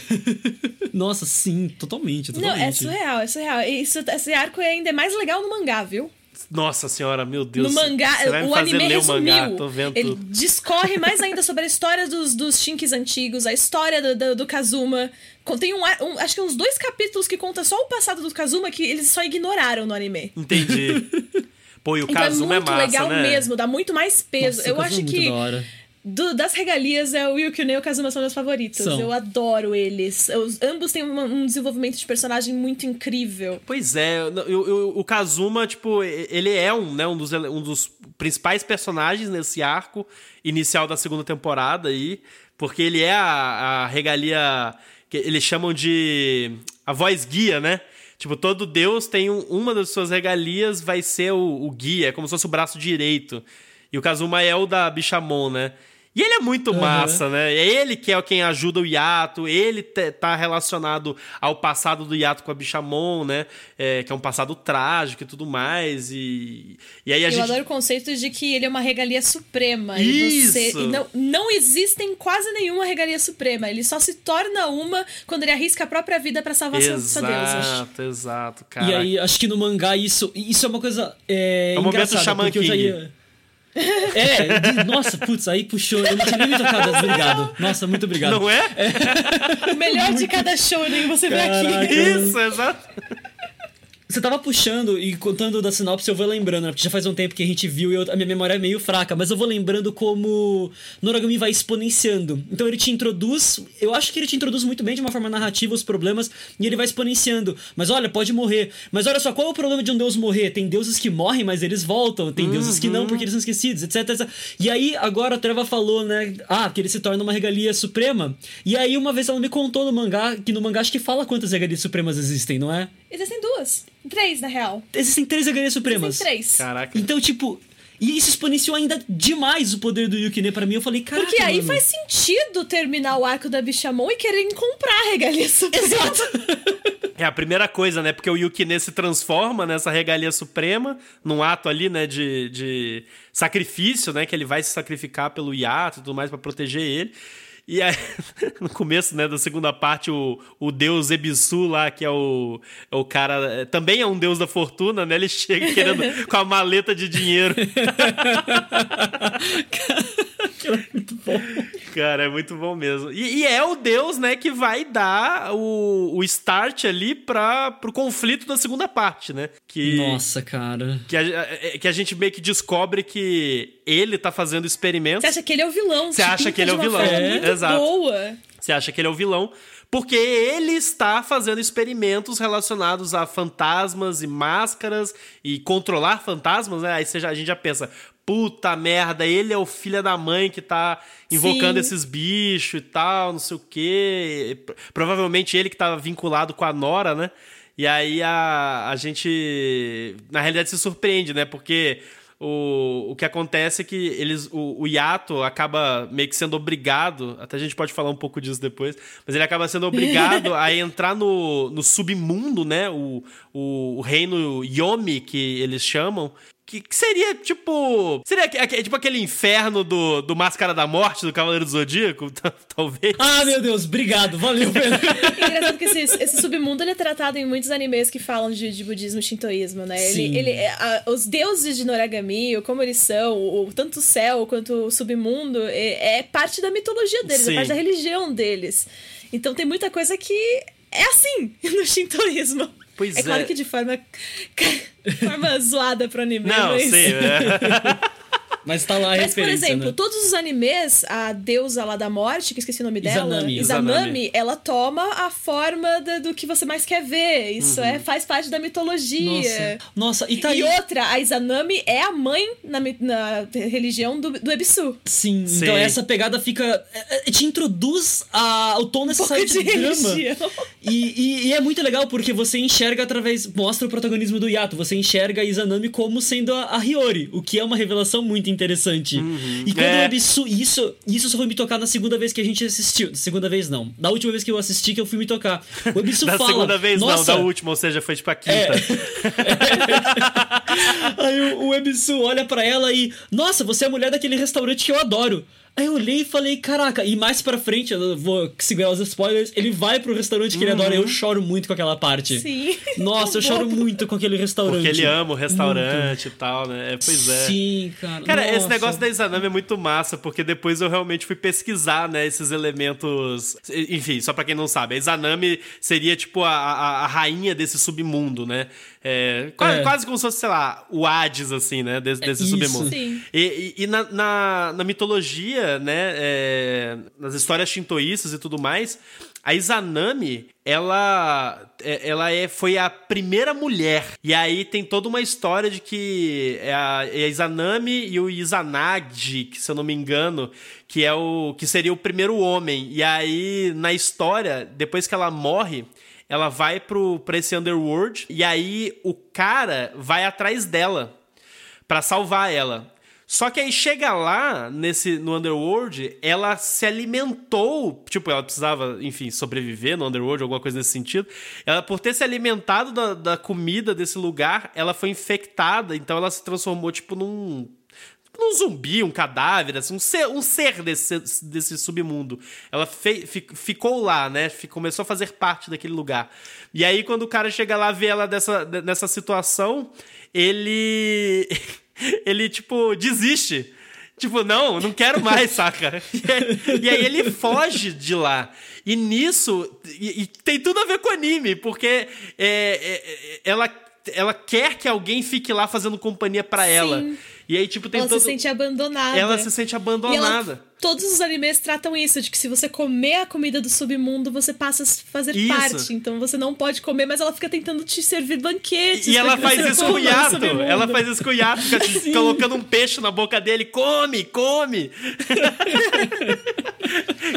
C: Nossa, sim, totalmente, totalmente.
B: Não, é surreal, é surreal. Isso, esse arco é ainda mais legal no mangá, viu?
A: Nossa senhora, meu Deus.
B: No mangá, o anime resumiu.
A: Mangá, tô vendo
B: ele discorre mais ainda sobre a história dos, dos Shinkis antigos, a história do, do, do Kazuma. Tem um, um, acho que uns dois capítulos que conta só o passado do Kazuma que eles só ignoraram no anime.
A: Entendi. Pô, e o
B: então
A: Kazuma
B: é muito
A: é massa,
B: legal
A: né?
B: mesmo, dá muito mais peso.
C: Nossa,
B: Eu acho
C: é
B: que do, das regalias, é o Yukino e o Kazuma são meus favoritos. São. Eu adoro eles. Os, ambos têm um, um, desenvolvimento de personagem muito incrível.
A: Pois é, eu, eu, o Kazuma, tipo, ele é um, né, um, dos, um dos principais personagens nesse arco inicial da segunda temporada aí, porque ele é a, a regalia que eles chamam de a voz guia, né? Tipo, todo deus tem um, uma das suas regalias vai ser o, o guia, é como se fosse o braço direito. E o Kazuma é o da Bichamon, né? E ele é muito uhum. massa, né? É ele que é quem ajuda o Yato, ele tá relacionado ao passado do Yato com a Bichamon, né? É, que é um passado trágico e tudo mais. E, e aí a
B: Eu
A: gente...
B: adoro o conceito de que ele é uma regalia suprema.
A: Isso!
B: E, você, e não, não existem quase nenhuma regalia suprema. Ele só se torna uma quando ele arrisca a própria vida para salvar
A: exato,
B: sua deusa.
A: Exato, exato, cara.
C: E aí, acho que no mangá isso, isso é uma coisa é, é um momento Shaman King. É, de, nossa, putz, aí puxou. Eu não tinha nem me tocado, obrigado. Nossa, muito obrigado.
A: Não é?
B: é. O melhor muito... de cada show, nem você Caraca, vê aqui.
A: Isso, exato.
C: Você tava puxando e contando da sinopse, eu vou lembrando, né? Porque já faz um tempo que a gente viu e eu, a minha memória é meio fraca, mas eu vou lembrando como Noragami vai exponenciando. Então ele te introduz, eu acho que ele te introduz muito bem de uma forma narrativa os problemas e ele vai exponenciando. Mas olha, pode morrer. Mas olha só, qual é o problema de um deus morrer? Tem deuses que morrem, mas eles voltam. Tem uhum. deuses que não, porque eles são esquecidos, etc, etc. E aí, agora a Treva falou, né? Ah, que ele se torna uma regalia suprema. E aí, uma vez ela me contou no mangá, que no mangá acho que fala quantas regalias supremas existem, não é?
B: Existem duas. Três, na real.
C: Existem três regalias supremas.
B: Existem três.
A: Caraca.
C: Então, tipo, e isso exponenciou ainda demais o poder do Yukine para mim. Eu falei, cara.
B: Porque aí
C: mano.
B: faz sentido terminar o arco da Bichamon e querer comprar a regalia suprema.
C: Exato.
A: É a primeira coisa, né? Porque o Yukine se transforma nessa regalia suprema, num ato ali, né, de, de sacrifício, né? Que ele vai se sacrificar pelo Yato e tudo mais para proteger ele. E aí, no começo, né, da segunda parte, o, o deus Ebisu lá, que é o, é o cara. Também é um deus da fortuna, né? Ele chega querendo com a maleta de dinheiro.
C: é muito bom.
A: Cara, é muito bom mesmo. E, e, é o Deus, né, que vai dar o, o start ali para pro conflito da segunda parte, né? Que,
C: Nossa, cara.
A: Que a, é, que a gente meio que descobre que ele tá fazendo experimentos.
B: Você acha que ele é o vilão?
A: Você acha que ele é o vilão?
B: É. Exato. Boa.
A: Você acha que ele é o vilão? Porque ele está fazendo experimentos relacionados a fantasmas e máscaras e controlar fantasmas, né? Aí você já, a gente já pensa, puta merda, ele é o filho da mãe que tá invocando Sim. esses bichos e tal, não sei o quê. Provavelmente ele que tá vinculado com a Nora, né? E aí a, a gente, na realidade, se surpreende, né? Porque o, o que acontece é que eles o, o Yato acaba meio que sendo obrigado, até a gente pode falar um pouco disso depois, mas ele acaba sendo obrigado a entrar no, no submundo, né? O, o, o reino Yomi, que eles chamam, que, que, seria tipo. Seria tipo aquele inferno do, do Máscara da Morte, do Cavaleiro do Zodíaco, talvez.
C: Ah, meu Deus, obrigado, valeu, Pedro.
B: Engraçado que esse, esse, submundo ele é tratado em muitos animes que falam de, de budismo e shintoísmo, né? Sim. Ele, ele, a, os deuses de Noragami, como eles são, o, tanto o céu quanto o submundo, é, é parte da mitologia deles, Sim. é parte da religião deles. Então tem muita coisa que é assim no shintoísmo.
A: Pois
B: é. É claro que de forma, forma zoada pro anime.
A: Não,
B: mas...
A: sim. É.
C: Mas tá lá a Mas,
B: por exemplo,
C: né?
B: todos os animes, a deusa lá da morte, que esqueci o nome dela,
C: Izanami,
B: Izanami ela toma a forma do que você mais quer ver. Isso uhum. é, faz parte da mitologia.
C: Nossa, Nossa e tá
B: E outra, a Izanami é a mãe na, na religião do, do Ebisu.
C: Sim, Sim, então essa pegada fica. É, é, te introduz a, o tom necessário
B: um de, de drama.
C: E, e, e, é muito legal porque você enxerga através. Mostra o protagonismo do Yato. Você enxerga a Izanami como sendo a, a Hiyori, o que é uma revelação muito interessante.
A: Uhum.
C: E quando é. o Ebisu. Isso, isso só foi me tocar na segunda vez que a gente assistiu. Segunda vez não. Da última vez que eu assisti, que eu fui me tocar. O Ebisu
A: da
C: fala.
A: Da segunda vez
C: Nossa,
A: não, da última, ou seja, foi tipo a quinta.
C: É. Aí o, o Ebisu olha para ela e. Nossa, você é a mulher daquele restaurante que eu adoro. Aí eu olhei e falei, caraca, e mais pra frente, eu vou segurar os spoilers, ele vai pro restaurante que uhum. ele adora. Eu choro muito com aquela parte.
B: Sim.
C: Nossa, eu choro muito com aquele restaurante.
A: Porque ele ama o restaurante muito. e tal, né? É, pois é.
C: Sim, cara.
A: Cara,
C: Nossa.
A: esse negócio da Izanami é muito massa, porque depois eu realmente fui pesquisar, né, esses elementos. Enfim, só pra quem não sabe, a Izanami seria tipo a, a, a rainha desse submundo, né? É, quase, é. quase como se fosse, sei lá, o Hades, assim, né? Desse, desse submundo.
B: Sim.
A: E, e, e na, na, na, mitologia, né? É, nas histórias shintoístas e tudo mais, a Izanami, ela, é, ela é, foi a primeira mulher. E aí tem toda uma história de que é a, é a Izanami e o Izanagi, que se eu não me engano, que é o que seria o primeiro homem. E aí na história, depois que ela morre, ela vai pro, pra esse Underworld e aí o cara vai atrás dela para salvar ela. Só que aí chega lá, nesse no Underworld, ela se alimentou, tipo, ela precisava, enfim, sobreviver no Underworld, alguma coisa nesse sentido. Ela, por ter se alimentado da, da comida desse lugar, ela foi infectada, então ela se transformou, tipo, num um zumbi, um cadáver, assim, um ser, um ser desse, desse submundo. Ela fe, ficou lá, né? Começou a fazer parte daquele lugar. E aí, quando o cara chega lá, vê ela dessa, nessa situação, ele. ele, tipo, desiste. Tipo, não, não quero mais, saca? E aí, ele foge de lá. E nisso, e, e tem tudo a ver com anime, porque é, é, é, ela, ela quer que alguém fique lá fazendo companhia para ela. E aí, tipo, tem
B: ela
A: todo...
B: se sente abandonada.
A: Ela se sente abandonada.
B: Ela... Todos os animes tratam isso, de que se você comer a comida do submundo, você passa a fazer isso. parte. Então você não pode comer, mas ela fica tentando te servir banquetes.
A: E ela faz isso com o Yato. Ela faz isso com o Yato, fica colocando um peixe na boca dele. Come, come!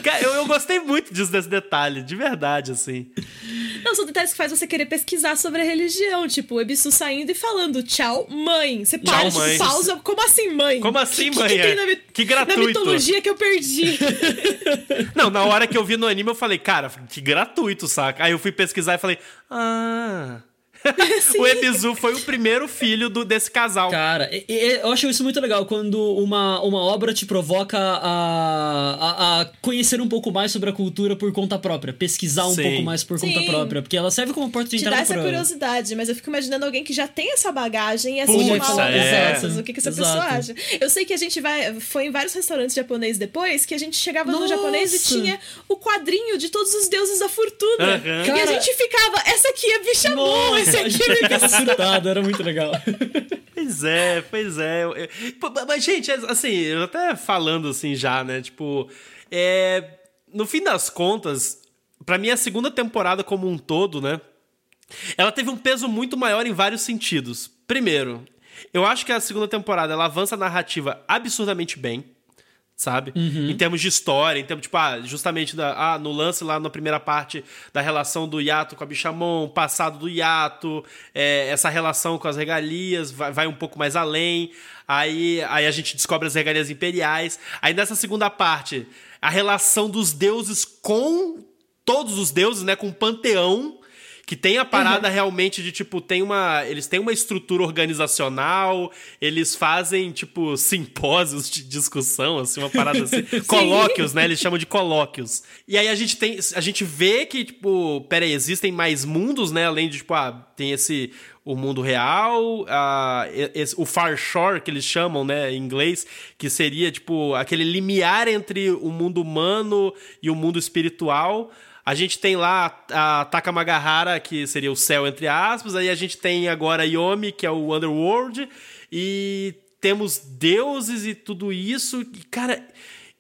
A: Cara, eu, eu gostei muito disso, desse detalhe, de verdade, assim.
B: Não, são detalhes que faz você querer pesquisar sobre a religião. Tipo, o Ebisu saindo e falando tchau, mãe. Você para, tchau, mãe. pausa. Como assim, mãe?
A: Como assim, que, mãe? Que, que,
B: é?
A: que gratuito.
B: Na mitologia que eu perdi.
A: Não, na hora que eu vi no anime, eu falei, cara, que gratuito, saca? Aí eu fui pesquisar e falei, ah. o Ebizu foi o primeiro filho do, desse casal.
C: Cara, eu acho isso muito legal quando uma, uma obra te provoca a, a, a conhecer um pouco mais sobre a cultura por conta própria, pesquisar um Sim. pouco mais por Sim. conta própria, porque ela serve como porta de entrada.
B: Te dá essa curiosidade, mas eu fico imaginando alguém que já tem essa bagagem e assiste uma aula é. o que, que essa Exato. pessoa acha. Eu sei que a gente vai, foi em vários restaurantes japoneses depois que a gente chegava Nossa. no japonês e tinha o quadrinho de todos os deuses da fortuna. Uhum. Cara, e a gente ficava, essa aqui é bichamon, esse aqui
C: é surtado, era muito legal.
A: Pois é, pois é. Mas, gente, assim, eu até falando assim já, né? Tipo, é, no fim das contas, para mim a segunda temporada como um todo, né? Ela teve um peso muito maior em vários sentidos. Primeiro, eu acho que a segunda temporada ela avança a narrativa absurdamente bem sabe? Uhum. Em termos de história, em termos, tipo, ah, justamente da, ah, no lance lá na primeira parte da relação do Yato com a Bichamon, passado do Yato, é, essa relação com as regalias vai, vai, um pouco mais além. Aí, aí a gente descobre as regalias imperiais. Aí nessa segunda parte, a relação dos deuses com todos os deuses, né? Com o panteão que tem a parada uhum. realmente de, tipo, tem uma. Eles têm uma estrutura organizacional, eles fazem, tipo, simpósios de discussão, assim, uma parada assim. colóquios, né? Eles chamam de colóquios. E aí a gente tem. A gente vê que, tipo, peraí, existem mais mundos, né? Além de, tipo, ah, tem esse o mundo real, a, esse, o far shore que eles chamam, né, em inglês, que seria tipo aquele limiar entre o mundo humano e o mundo espiritual. A gente tem lá a Takamagahara, que seria o céu, entre aspas. Aí a gente tem agora Yomi, que é o Underworld. E temos deuses e tudo isso. E, cara.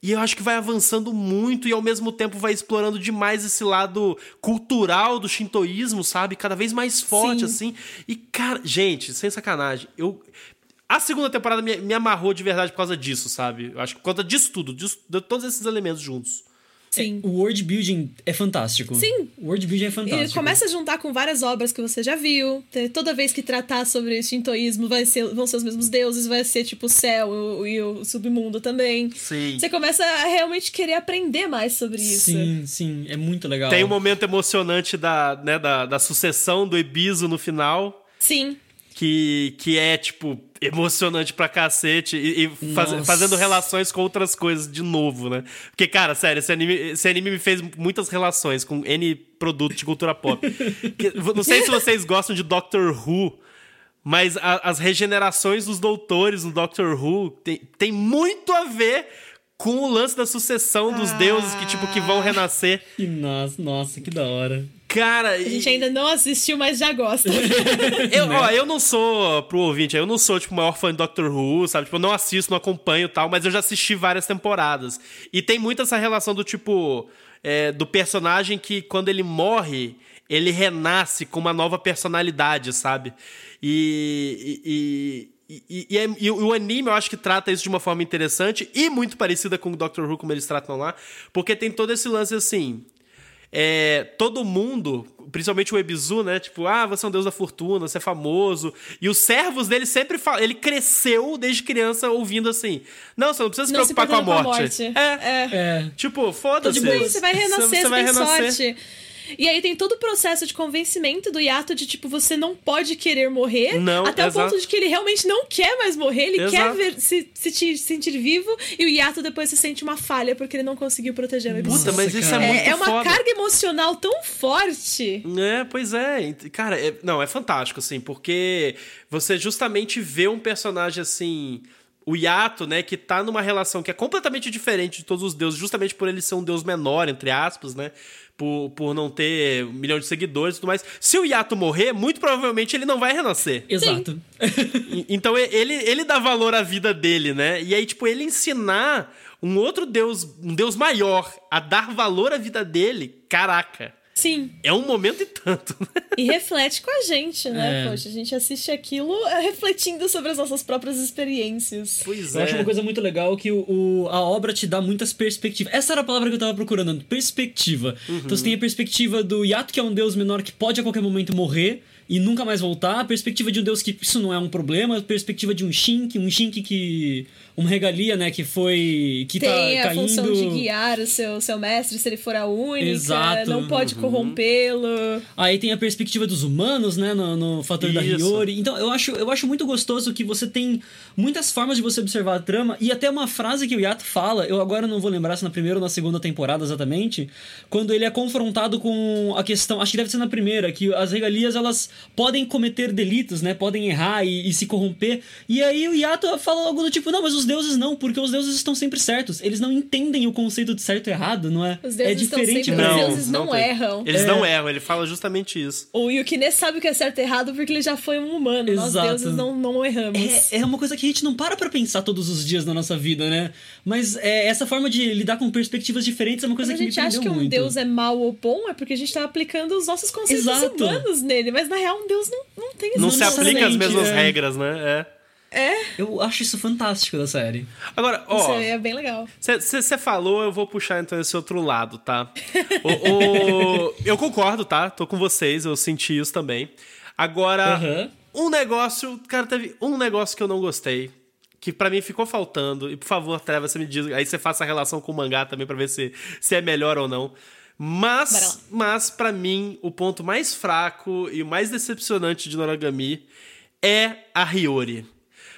A: E eu acho que vai avançando muito e ao mesmo tempo vai explorando demais esse lado cultural do shintoísmo, sabe? Cada vez mais forte, Sim. assim. E, cara, gente, sem sacanagem, eu. A segunda temporada me, me amarrou de verdade por causa disso, sabe? Eu acho que por causa disso tudo, disso, de todos esses elementos juntos.
B: Sim.
C: É, o world building é fantástico.
B: Sim.
C: O world building é fantástico.
B: E começa a juntar com várias obras que você já viu. Toda vez que tratar sobre shintoísmo vai ser, vão ser os mesmos deuses, vai ser tipo o céu e o submundo também.
A: Sim.
B: Você começa a realmente querer aprender mais sobre isso.
C: Sim, sim. É muito legal.
A: Tem um momento emocionante da, né, da, da sucessão do Ebiso no final.
B: Sim
A: que, que é, tipo, emocionante pra cacete e, e faz, fazendo relações com outras coisas de novo, né? Porque, cara, sério, esse anime, esse anime me fez muitas relações com N produto de cultura pop. que, não sei se vocês gostam de Doctor Who, mas a, as regenerações dos doutores no Doctor Who tem, tem muito a ver com o lance da sucessão dos ah. deuses que, tipo, que vão renascer.
C: Que nossa, nossa, que da hora.
A: Cara,
B: a gente ainda não assistiu, mas já gosta.
A: eu, ó, eu não sou, pro ouvinte, eu não sou, tipo, o maior fã de Doctor Who, sabe? Tipo, eu não assisto, não acompanho tal, mas eu já assisti várias temporadas. E tem muito essa relação do tipo. É, do personagem que, quando ele morre, ele renasce com uma nova personalidade, sabe? E. e, e, e, é, e, o anime eu acho que trata isso de uma forma interessante e muito parecida com o Doctor Who, como eles tratam lá, porque tem todo esse lance assim. É, todo mundo, principalmente o Ebizu, né? Tipo, ah, você é um deus da fortuna, você é famoso. E os servos dele sempre falam. Ele cresceu desde criança ouvindo assim: Não, você não precisa se não preocupar se com a morte. Com a morte. É. é. é. Tipo, foda-se.
B: Você vai renascer, você, você vai renascer. sorte. E aí tem todo o processo de convencimento do Yato de, tipo, você não pode querer morrer.
A: Não,
B: até
A: exato.
B: o ponto de que ele realmente não quer mais morrer, ele exato. quer ver, se, se, sentir vivo. E o Yato depois se sente uma falha porque ele não conseguiu proteger o
A: Puta, mas isso é muito
B: É, é uma
A: foda.
B: carga emocional tão forte.
A: É, pois é. Cara, é, não, é fantástico, assim, porque você justamente vê um personagem assim o Yato, né, que tá numa relação que é completamente diferente de todos os deuses, justamente por ele ser um deus menor, entre aspas, né? Por, por não ter um milhão de seguidores e tudo mais. Se o Yato morrer, muito provavelmente ele não vai renascer.
C: Exato.
A: então ele, ele dá valor à vida dele, né? E aí, tipo, ele ensinar um outro deus, um deus maior, a dar valor à vida dele, caraca.
B: Sim.
A: É um momento e tanto.
B: e reflete com a gente, né? É. Poxa, a gente assiste aquilo é, refletindo sobre as nossas próprias experiências.
A: Pois
C: eu
A: é.
C: acho uma coisa muito legal que o, o, a obra te dá muitas perspectivas. Essa era a palavra que eu tava procurando, perspectiva. Uhum. Então você tem a perspectiva do Yato, que é um deus menor que pode a qualquer momento morrer e nunca mais voltar. A perspectiva de um deus que isso não é um problema. A perspectiva de um Shink, um Shink que uma regalia, né, que foi que
B: tem
C: tá
B: a
C: caindo...
B: função de guiar o seu, seu mestre se ele for a única,
C: Exato.
B: não pode uhum. corrompê-lo.
C: Aí tem a perspectiva dos humanos, né, no, no fator Isso. da Hiyori. Então eu acho, eu acho muito gostoso que você tem muitas formas de você observar a trama e até uma frase que o Yato fala, eu agora não vou lembrar se na primeira ou na segunda temporada exatamente, quando ele é confrontado com a questão, acho que deve ser na primeira, que as regalias elas podem cometer delitos, né, podem errar e, e se corromper. E aí o Yato fala algo do tipo, não, mas os deuses não, porque os deuses estão sempre certos. Eles não entendem o conceito de certo e errado, não é?
B: Os deuses
C: é diferente.
B: Estão sempre, não, os deuses não, não erram.
A: Eles
B: é.
A: não erram, ele fala justamente isso.
B: O Yukine sabe o que é certo e errado porque ele já foi um humano. Exato. Nós deuses não, não erramos.
C: É, é uma coisa que a gente não para pra pensar todos os dias na nossa vida, né? Mas é, essa forma de lidar com perspectivas diferentes é uma coisa
B: Quando
C: que me
B: A gente acha que um deus é mal ou bom é porque a gente tá aplicando os nossos conceitos Exato. humanos nele. Mas na real, um deus não, não tem
A: Não se aplica as mesmas é. regras, né? É.
B: É.
C: Eu acho isso fantástico da série.
A: Agora, ó.
B: Isso é bem legal.
A: Você falou, eu vou puxar então esse outro lado, tá? o, o, eu concordo, tá? Tô com vocês, eu senti isso também. Agora, uhum. um negócio. Cara, teve um negócio que eu não gostei. Que para mim ficou faltando. E por favor, Treva, você me diz. Aí você faça a relação com o mangá também para ver se, se é melhor ou não. Mas, mas para mim, o ponto mais fraco e o mais decepcionante de Noragami é a Hiyori.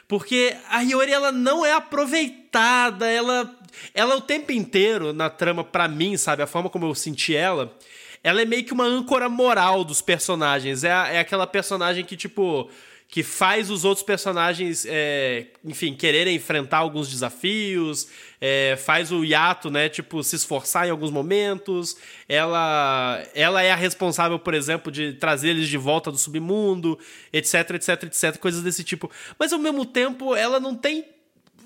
A: Porque a Hiyori ela não é aproveitada, ela ela o tempo inteiro na trama para mim, sabe, a forma como eu senti ela, ela é meio que uma âncora moral dos personagens. É, é aquela personagem que tipo que faz os outros personagens, é, enfim, quererem enfrentar alguns desafios, é, faz o Yato, né, tipo, se esforçar em alguns momentos. Ela, ela é a responsável, por exemplo, de trazer eles de volta do submundo, etc, etc, etc, coisas desse tipo. Mas ao mesmo tempo, ela não tem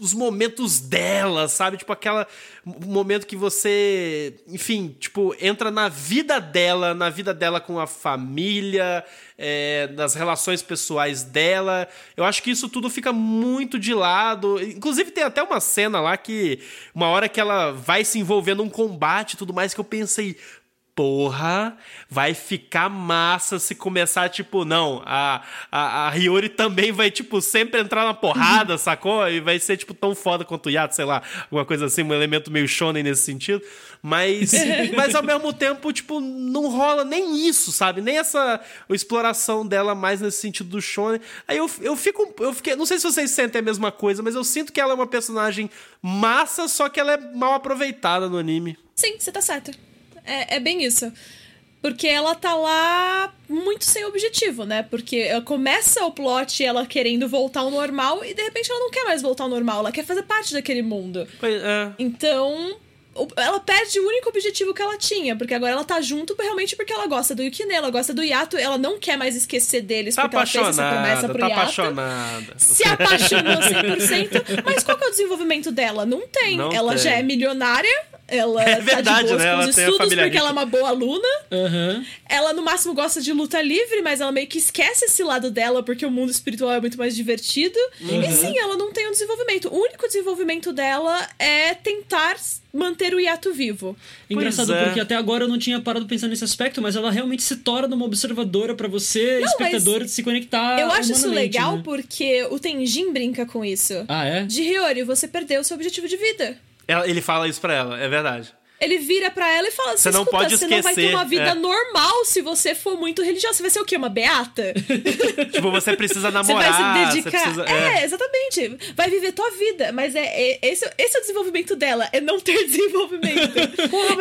A: os momentos dela, sabe? Tipo, aquela momento que você, enfim, tipo, entra na vida dela, na vida dela com a família, é, nas relações pessoais dela. Eu acho que isso tudo fica muito de lado. Inclusive, tem até uma cena lá que, uma hora que ela vai se envolver num combate e tudo mais, que eu pensei, porra, vai ficar massa se começar, tipo, não, a, a, a Hiyori também vai, tipo, sempre entrar na porrada, sacou? E vai ser, tipo, tão foda quanto o Yato, sei lá, alguma coisa assim, um elemento meio shonen nesse sentido. Mas, mas ao mesmo tempo, tipo, não rola nem isso, sabe? Nem essa exploração dela mais nesse sentido do shonen. Aí eu, eu fico, eu fiquei, não sei se vocês sentem a mesma coisa, mas eu sinto que ela é uma personagem massa, só que ela é mal aproveitada no anime.
B: Sim, você tá certo. É, é bem isso. Porque ela tá lá muito sem objetivo, né? Porque começa o plot ela querendo voltar ao normal e de repente ela não quer mais voltar ao normal, ela quer fazer parte daquele mundo.
A: Pois é.
B: Então, ela perde o único objetivo que ela tinha, porque agora ela tá junto realmente porque ela gosta do Yukine, ela gosta do Yato, ela não quer mais esquecer deles
A: tá
B: porque ela fez essa promessa pro
A: tá
B: Yato.
A: apaixonada.
B: Se apaixonou 100%, mas qual que é o desenvolvimento dela? Não tem.
A: Não
B: ela
A: tem.
B: já é milionária, ela é verdade, tá de boas né? com os estudos porque ela é uma boa aluna.
C: Uhum.
B: Ela, no máximo, gosta de luta livre, mas ela meio que esquece esse lado dela porque o mundo espiritual é muito mais divertido. Uhum. E sim, ela não tem um desenvolvimento. O único desenvolvimento dela é tentar manter o hiato vivo.
C: Engraçado, é. porque até agora eu não tinha parado pensando nesse aspecto, mas ela realmente se torna uma observadora para você, não, espectador, de se conectar.
B: Eu acho isso legal né? porque o Tenjin brinca com isso.
C: Ah, é?
B: De Hiyori, você perdeu o seu objetivo de vida.
A: Ele fala isso pra ela, é verdade
B: ele vira para ela e fala assim:
A: você não pode esquecer, você não
B: vai ter uma vida é. normal se você for muito religiosa. Você vai ser o quê? Uma beata?
A: tipo, você precisa namorar. Você vai se dedicar. Precisa,
B: é. é. exatamente. Vai viver tua vida. Mas é, é, esse, esse é o desenvolvimento dela, é não ter desenvolvimento.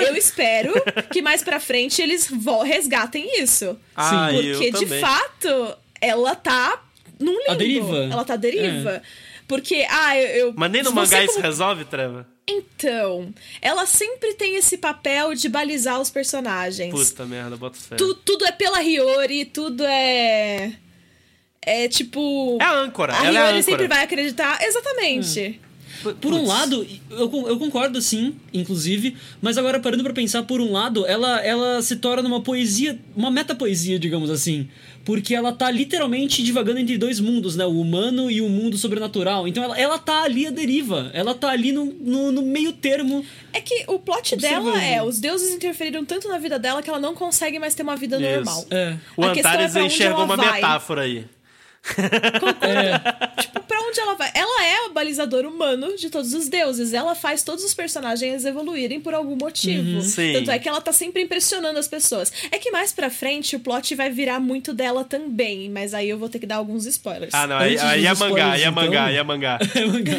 B: eu espero que mais pra frente eles resgatem isso.
A: Ah,
B: Sim, porque de fato ela tá num limbo. A
C: deriva.
B: Ela tá deriva. É. Porque, ah, eu. eu
A: Mas nem no mangá isso resolve, Treva?
B: Então, ela sempre tem esse papel de balizar os personagens.
A: Puta merda, bota fé.
B: Tu, tudo é pela Hiyori, tudo é. É tipo.
A: É a âncora.
B: A
A: ela
B: Hiyori
A: é a âncora.
B: sempre vai acreditar. Exatamente.
C: Hum. Por, por um lado, eu, eu concordo sim, inclusive, mas agora parando para pensar, por um lado, ela, ela se torna uma poesia, uma metapoesia, digamos assim porque ela tá literalmente divagando entre dois mundos, né? O humano e o mundo sobrenatural. Então ela, ela tá ali à deriva. Ela tá ali no, no, no meio termo.
B: É que o plot dela é: os deuses interferiram tanto na vida dela que ela não consegue mais ter uma vida Isso. normal.
C: É.
A: O a Antares é enxergou uma vai. metáfora aí.
B: É. Tipo, pra onde ela vai? Ela é o balizador humano de todos os deuses. Ela faz todos os personagens evoluírem por algum motivo.
A: Uhum,
B: Tanto é que ela tá sempre impressionando as pessoas. É que mais pra frente o plot vai virar muito dela também, mas aí eu vou ter que dar alguns spoilers.
A: Ah, não, aí, aí é mangá, aí é mangá, aí é mangá.
C: é mangá.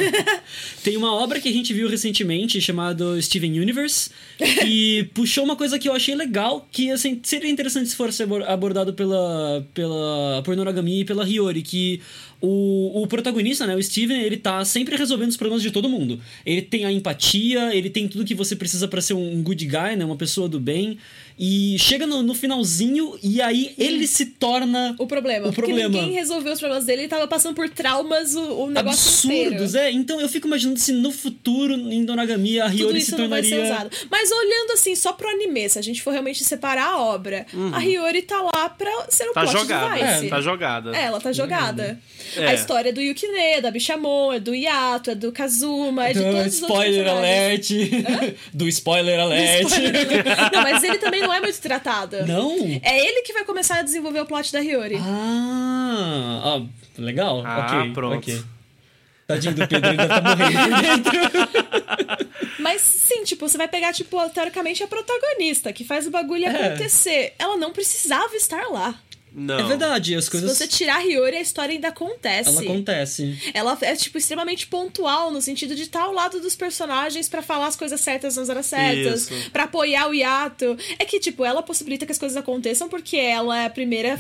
C: Tem uma obra que a gente viu recentemente chamada Steven Universe, que puxou uma coisa que eu achei legal, que assim, seria interessante se fosse abordado pela, pela por Noragami e pela Hiyori que o, o protagonista, né, o Steven, ele tá sempre resolvendo os problemas de todo mundo. Ele tem a empatia, ele tem tudo que você precisa para ser um good guy, né, uma pessoa do bem. E chega no, no, finalzinho e aí ele se torna
B: o problema.
C: O problema.
B: Porque ninguém resolveu os problemas dele, ele tava passando por traumas o, o negócio
C: Absurdos,
B: inteiro.
C: é. Então eu fico imaginando se no futuro, em Donagami, a Hiyori se tornaria...
B: Mas olhando assim, só pro anime, se a gente for realmente separar a obra, uhum. a Hiyori tá lá pra ser o
A: tá
B: plot
A: jogada.
B: É,
A: tá jogada.
B: É, ela tá jogada. Uhum. É. A história é do Yukine, da Bishamon, é do Yato, é do Kazuma, é de do todos
C: spoiler
B: os
C: alert. do spoiler alert. Do spoiler...
B: não, mas ele também não é muito tratado.
C: Não?
B: É ele que vai começar a desenvolver o plot da Hiyori.
C: Ah, ah legal.
A: Ah,
C: ok,
A: pronto.
C: Okay. Tadinho do Pedro, ainda tá morrendo dentro.
B: Mas sim, tipo, você vai pegar, tipo, teoricamente a protagonista, que faz o bagulho é. acontecer. Ela não precisava estar lá.
A: Não.
C: É verdade, as coisas.
B: Se você tirar a Hiyori, a história ainda acontece.
C: Ela acontece.
B: Ela é, tipo, extremamente pontual, no sentido de estar ao lado dos personagens para falar as coisas certas nas horas certas, para apoiar o hiato. É que, tipo, ela possibilita que as coisas aconteçam porque ela é a primeira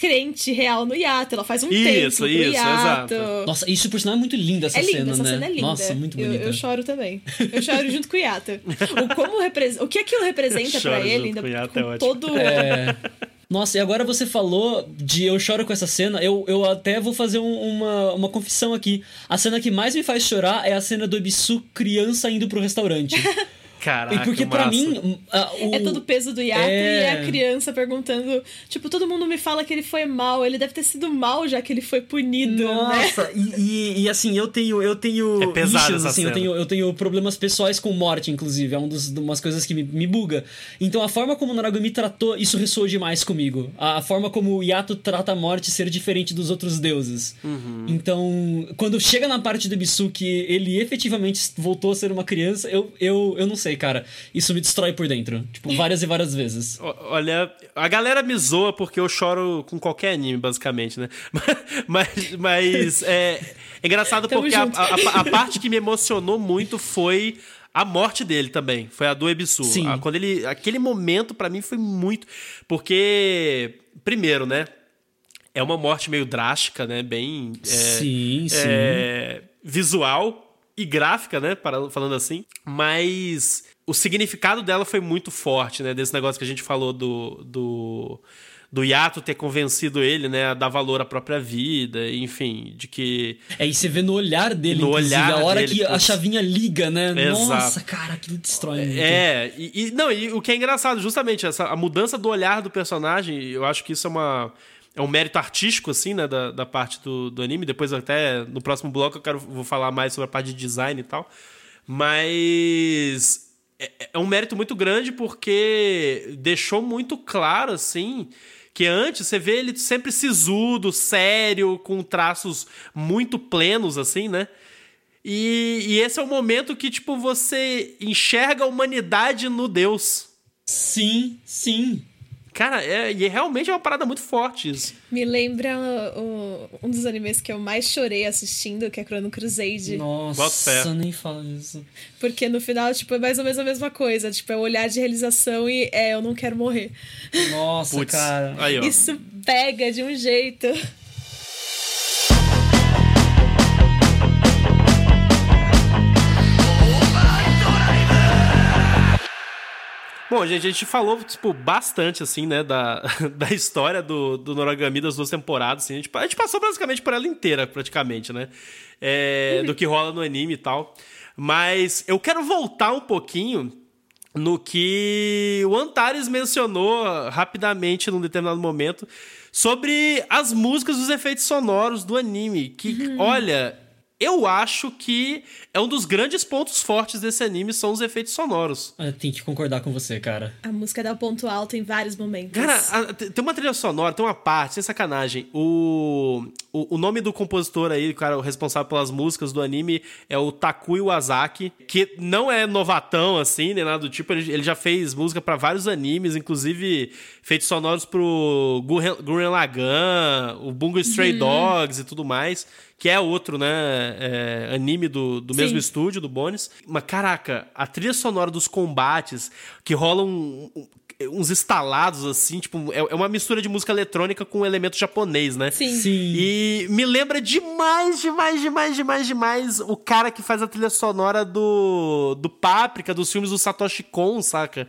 B: crente real no hiato. Ela faz um
A: isso,
B: tempo
A: isso,
B: hiato.
A: Exato.
C: Nossa, isso por sinal é muito linda essa
B: é
C: linda,
B: cena, essa
C: né?
B: cena é linda.
C: Nossa, muito bonita.
B: Eu, eu choro também. Eu choro junto com o hiato. O, como repre... o que aquilo representa para ele, ainda
A: com,
B: com
A: é
B: todo...
C: É... Nossa, e agora você falou de Eu Choro com essa cena. Eu, eu até vou fazer um, uma, uma confissão aqui. A cena que mais me faz chorar é a cena do Ebisu criança indo pro restaurante.
A: Caraca, e
C: porque para mim. Uh,
B: o... É todo o peso do hiato é... e a criança perguntando. Tipo, todo mundo me fala que ele foi mal. Ele deve ter sido mal já que ele foi punido.
C: Né? Nossa,
B: né?
C: e, e, e, assim, eu tenho. Eu tenho.
A: É pesado issues,
C: assim, eu tenho, eu tenho problemas pessoais com morte, inclusive. É um dos, umas coisas que me, me buga. Então a forma como o Naragami tratou, isso ressoa demais comigo. A, a forma como o Yato trata a morte ser diferente dos outros deuses.
A: Uhum.
C: Então, quando chega na parte do Bisu que ele efetivamente voltou a ser uma criança, eu, eu, eu não sei cara, isso me destrói por dentro. Tipo, várias e várias vezes.
A: Olha, a galera me zoa porque eu choro com qualquer anime, basicamente, né? Mas, mas é, é engraçado porque a, a, a, parte que me emocionou muito foi a morte dele também. Foi a do Ebisu.
C: Sim.
A: A, quando ele, aquele momento, para mim, foi muito. Porque, primeiro, né? É uma morte meio drástica, né? Bem. É,
C: sim, sim.
A: É, visual e gráfica, né? Falando assim. Mas o significado dela foi muito forte, né? Desse negócio que a gente falou do. do do Yato ter convencido ele, né, a dar valor à própria vida, enfim, de que.
C: É, e você vê no olhar dele, no olhar a hora dele, que a chavinha liga, né? Exato. Nossa, cara, aquilo destrói muito.
A: É, e, e, não, e o que é engraçado, justamente, essa, a mudança do olhar do personagem, eu acho que isso é uma. É um mérito artístico, assim, né, da, da parte do, do anime. Depois, até no próximo bloco, eu quero, vou falar mais sobre a parte de design e tal. Mas é, é um mérito muito grande porque deixou muito claro, assim, que antes você vê ele sempre sisudo, sério, com traços muito plenos, assim, né? E, e, esse é o momento que, tipo, você enxerga a humanidade no Deus.
C: Sim, sim.
A: Cara, é, e realmente é uma parada muito forte isso.
B: Me lembra um dos animes que eu mais chorei assistindo, que é Chrono Crusade.
C: Nossa, nem fala disso.
B: Porque no final, tipo, é mais ou menos a mesma coisa. Tipo, é o olhar de realização e é, eu não quero morrer.
C: Nossa, Puts, cara.
B: Aí, isso pega de um jeito.
A: Bom, gente, a gente falou, tipo, bastante, assim, né, da, da história do, do Noragami das duas temporadas, assim. A gente, a gente passou basicamente por ela inteira, praticamente, né? É, do que rola no anime e tal. Mas eu quero voltar um pouquinho no que o Antares mencionou rapidamente num determinado momento sobre as músicas dos efeitos sonoros do anime. Que, uhum. olha, eu acho que é um dos grandes pontos fortes desse anime são os efeitos sonoros.
C: Eu tenho que concordar com você, cara.
B: A música dá o ponto alto em vários momentos.
A: Cara, a, tem uma trilha sonora, tem uma parte, sem sacanagem. O, o, o, nome do compositor aí, cara, o responsável pelas músicas do anime é o Takui Wazaki, que não é novatão assim, nem nada do tipo. Ele, ele já fez música para vários animes, inclusive feitos sonoros pro Gurren Lagann, o Bungo Stray uhum. Dogs e tudo mais que é outro, né, é, anime do, do mesmo estúdio, do Bones. Mas, caraca, a trilha sonora dos combates, que rolam um, uns estalados, assim, tipo, é, é uma mistura de música eletrônica com elemento japonês, né?
B: Sim.
C: Sim.
A: E me lembra demais, demais, demais, demais, demais o cara que faz a trilha sonora do, do Páprica, dos filmes do Satoshi Kon, saca?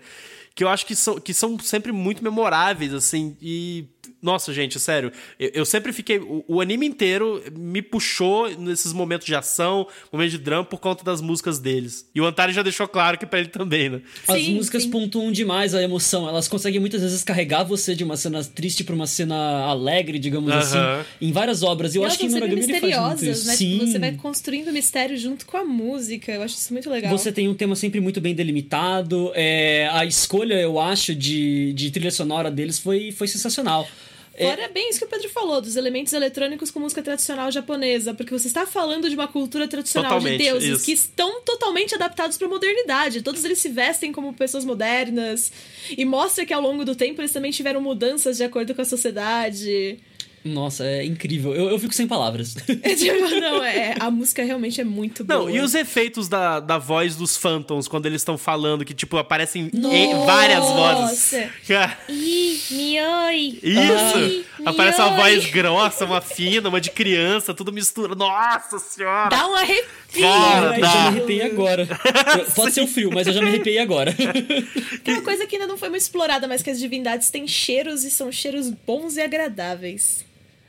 A: Que eu acho que são, que são sempre muito memoráveis, assim, e nossa, gente, sério. Eu, eu sempre fiquei. O, o, anime inteiro me puxou nesses momentos de ação, momentos de drama, por conta das músicas deles. E o Antari já deixou claro que pra ele também, né?
C: As sim, músicas sim. pontuam demais a emoção. Elas conseguem muitas vezes carregar você de uma cena triste pra uma cena alegre, digamos uh -huh. assim. Em várias obras. Eu e acho que em Noragami ele faz muito isso.
B: Né?
C: Sim.
B: Você vai construindo mistério junto com a música. Eu acho isso muito legal.
C: Você tem um tema sempre muito bem delimitado. É, a escolha, eu acho, de, de trilha sonora deles foi, foi sensacional.
B: Fora é bem isso que o Pedro falou, dos elementos eletrônicos com música tradicional japonesa, porque você está falando de uma cultura tradicional totalmente, de deuses isso. que estão totalmente adaptados para a modernidade. Todos eles se vestem como pessoas modernas e mostra que ao longo do tempo eles também tiveram mudanças de acordo com a sociedade.
C: Nossa, é incrível. Eu, eu fico sem palavras.
B: É, tipo, não, é, a música realmente é muito boa. Não,
A: e os efeitos da, da voz dos Phantoms quando eles estão falando, que, tipo, aparecem várias vozes.
B: Ih, mioi.
A: Isso! Aparece uma voz grossa, uma fina, uma de criança, tudo mistura. Nossa senhora!
B: Dá um arrepio!
C: Cara, eu já me arrepiei agora. Pode ser o frio, mas eu já me arrepiei agora.
B: Uma coisa que ainda não foi muito explorada, mas que as divindades têm cheiros e são cheiros bons e agradáveis.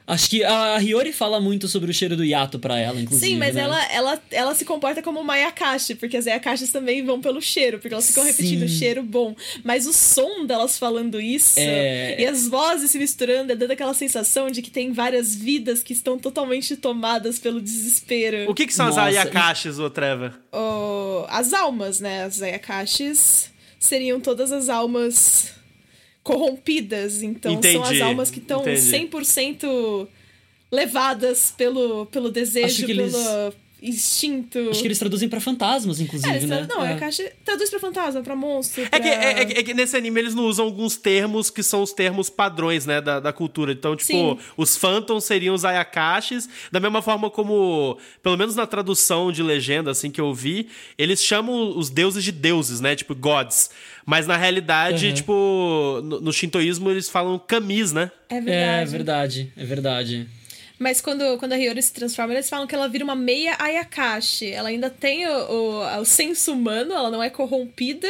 C: Acho que a Hiyori fala muito sobre o cheiro do Yato pra ela, inclusive.
B: Sim, mas
C: né?
B: ela, ela, ela se comporta como uma Ayakashi, porque as Ayakashis também vão pelo cheiro, porque elas ficam Sim. repetindo cheiro bom. Mas o som delas falando isso é... e as vozes se misturando, é dando aquela sensação de que tem várias vidas que estão totalmente tomadas pelo desespero.
A: O que, que são Nossa, as Ayakashis, ô Trevor?
B: Oh, as almas, né? As Ayakashis seriam todas as almas corrompidas. Então entendi, são as almas que estão 100% levadas pelo, pelo desejo, pelo eles... instinto.
C: Acho que eles traduzem para fantasmas, inclusive, é,
B: né? Não, é. a caixa traduz para fantasma, para monstro. Pra...
A: É, que, é, é, é, que nesse anime eles não usam alguns termos que são os termos padrões, né, da, da cultura. Então, tipo, Sim. os phantoms seriam os ayakashis, da mesma forma como, pelo menos na tradução de legenda, assim, que eu vi, eles chamam os deuses de deuses, né, tipo, gods. Mas na realidade, uhum. tipo, no, no, shintoísmo eles falam kamis, né?
B: É verdade. É
C: verdade, é verdade.
B: Mas quando, quando a Hiyori se transforma, eles falam que ela vira uma meia Ayakashi. Ela ainda tem o, o, o senso humano, ela não é corrompida,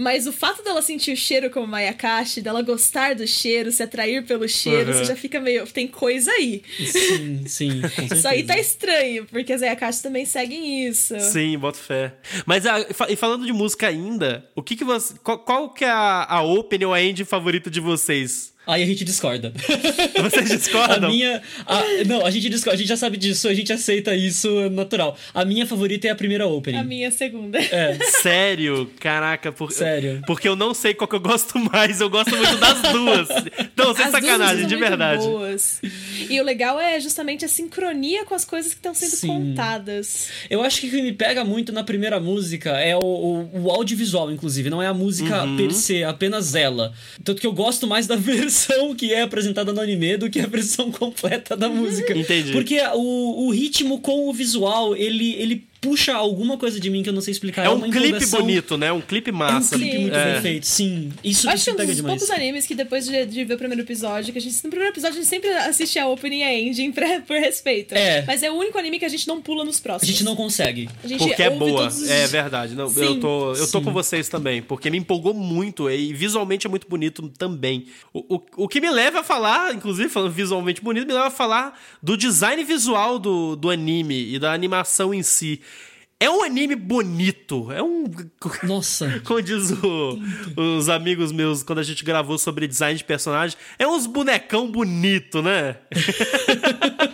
B: Mas o fato dela sentir o cheiro como Mayakashi, dela gostar do cheiro, se atrair pelo cheiro, uhum. você já fica meio. Tem coisa aí.
C: Sim, sim.
B: Isso aí tá estranho, porque as Ayakashi também seguem isso.
A: Sim, boto fé. Mas ah, e falando de música ainda, o que que você. Qual, qual que é a, a open ou a end favorita de vocês?
C: Aí a gente discorda.
A: Vocês discordam?
C: A minha. A, não, a gente discorda. A gente já sabe disso, a gente aceita isso natural. A minha favorita é a primeira opening.
B: A minha é a segunda.
C: É.
A: Sério? Caraca, por,
C: Sério.
A: Porque eu não sei qual que eu gosto mais. Eu gosto muito das duas. Não, sem
B: As
A: sacanagem, de verdade.
B: Boas. E o legal é justamente a sincronia com as coisas que estão sendo Sim. contadas.
C: Eu acho que o que me pega muito na primeira música é o, o, o audiovisual, inclusive. Não é a música uhum. per se, apenas ela. Tanto que eu gosto mais da versão versão que é apresentada no anime do que a versão completa da música.
A: Entendi.
C: Porque o, o ritmo com o visual, ele, ele puxa alguma coisa de mim que eu não sei explicar.
A: É, é um clipe bonito, né? Um clipe massa.
C: É um clipe muito é. bem feito, sim. Isso,
B: Acho
C: isso
B: que
C: é
B: um dos
C: demais.
B: poucos animes que depois de, de, ver o primeiro episódio, que a gente. No primeiro episódio a gente sempre assiste a opening e a ending pra, por respeito.
C: É.
B: Mas é o único anime que a gente não pula nos próximos.
C: A gente não consegue.
B: Gente
A: porque é boa.
B: Os...
A: É verdade. Não, eu tô, eu tô com vocês também. Porque me empolgou muito e visualmente é muito bonito também. O, o, o que me leva a falar, inclusive falando visualmente bonito, me leva a falar do design visual do, do anime e da animação em si. É um anime bonito. É um.
C: Nossa.
A: Como diz o, os amigos meus quando a gente gravou sobre design de personagem. É uns bonecão bonito, né?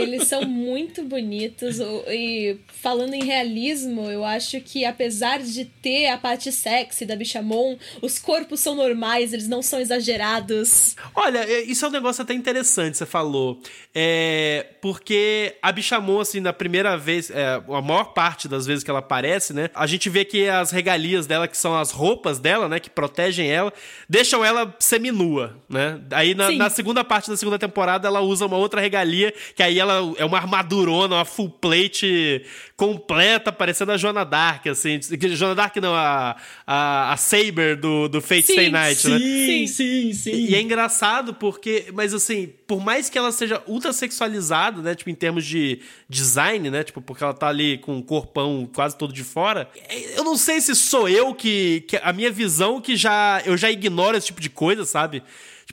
B: Eles são muito bonitos. E falando em realismo, eu acho que apesar de ter a parte sexy da Bichamon, os corpos são normais, eles não são exagerados.
A: Olha, é, isso é um negócio até interessante, você falou. É, porque a Bichamon, assim, na primeira vez, é, a maior parte das vezes que ela aparece, né? A gente vê que as regalias dela, que são as roupas dela, né? Que protegem ela, deixam ela seminua, né? Aí na, na segunda parte da segunda temporada ela usa uma outra regalia, que aí ela ela é uma armadurona, uma full plate completa, parecendo a Joana Dark, assim. Joana Dark não, a, a, a Saber do, do Fate sim, Stay Night,
C: sim,
A: né?
C: Sim, sim, sim.
A: E, e é engraçado porque, mas assim, por mais que ela seja ultra sexualizada, né, tipo, em termos de design, né, tipo, porque ela tá ali com o corpão quase todo de fora, eu não sei se sou eu que, que a minha visão que já, eu já ignoro esse tipo de coisa, sabe?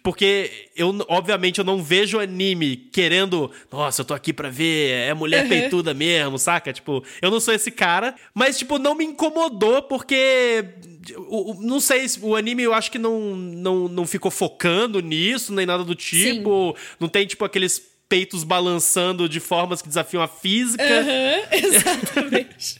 A: Porque eu, obviamente, eu não vejo anime querendo, nossa, eu tô aqui pra ver, é mulher uhum. peituda mesmo, saca? Tipo, eu não sou esse cara, mas, tipo, não me incomodou porque. O, o, não sei, o anime eu acho que não, não, não ficou focando nisso, nem nada do tipo. Sim. Não tem, tipo, aqueles peitos balançando de formas que desafiam a física.
B: Uhum, exatamente.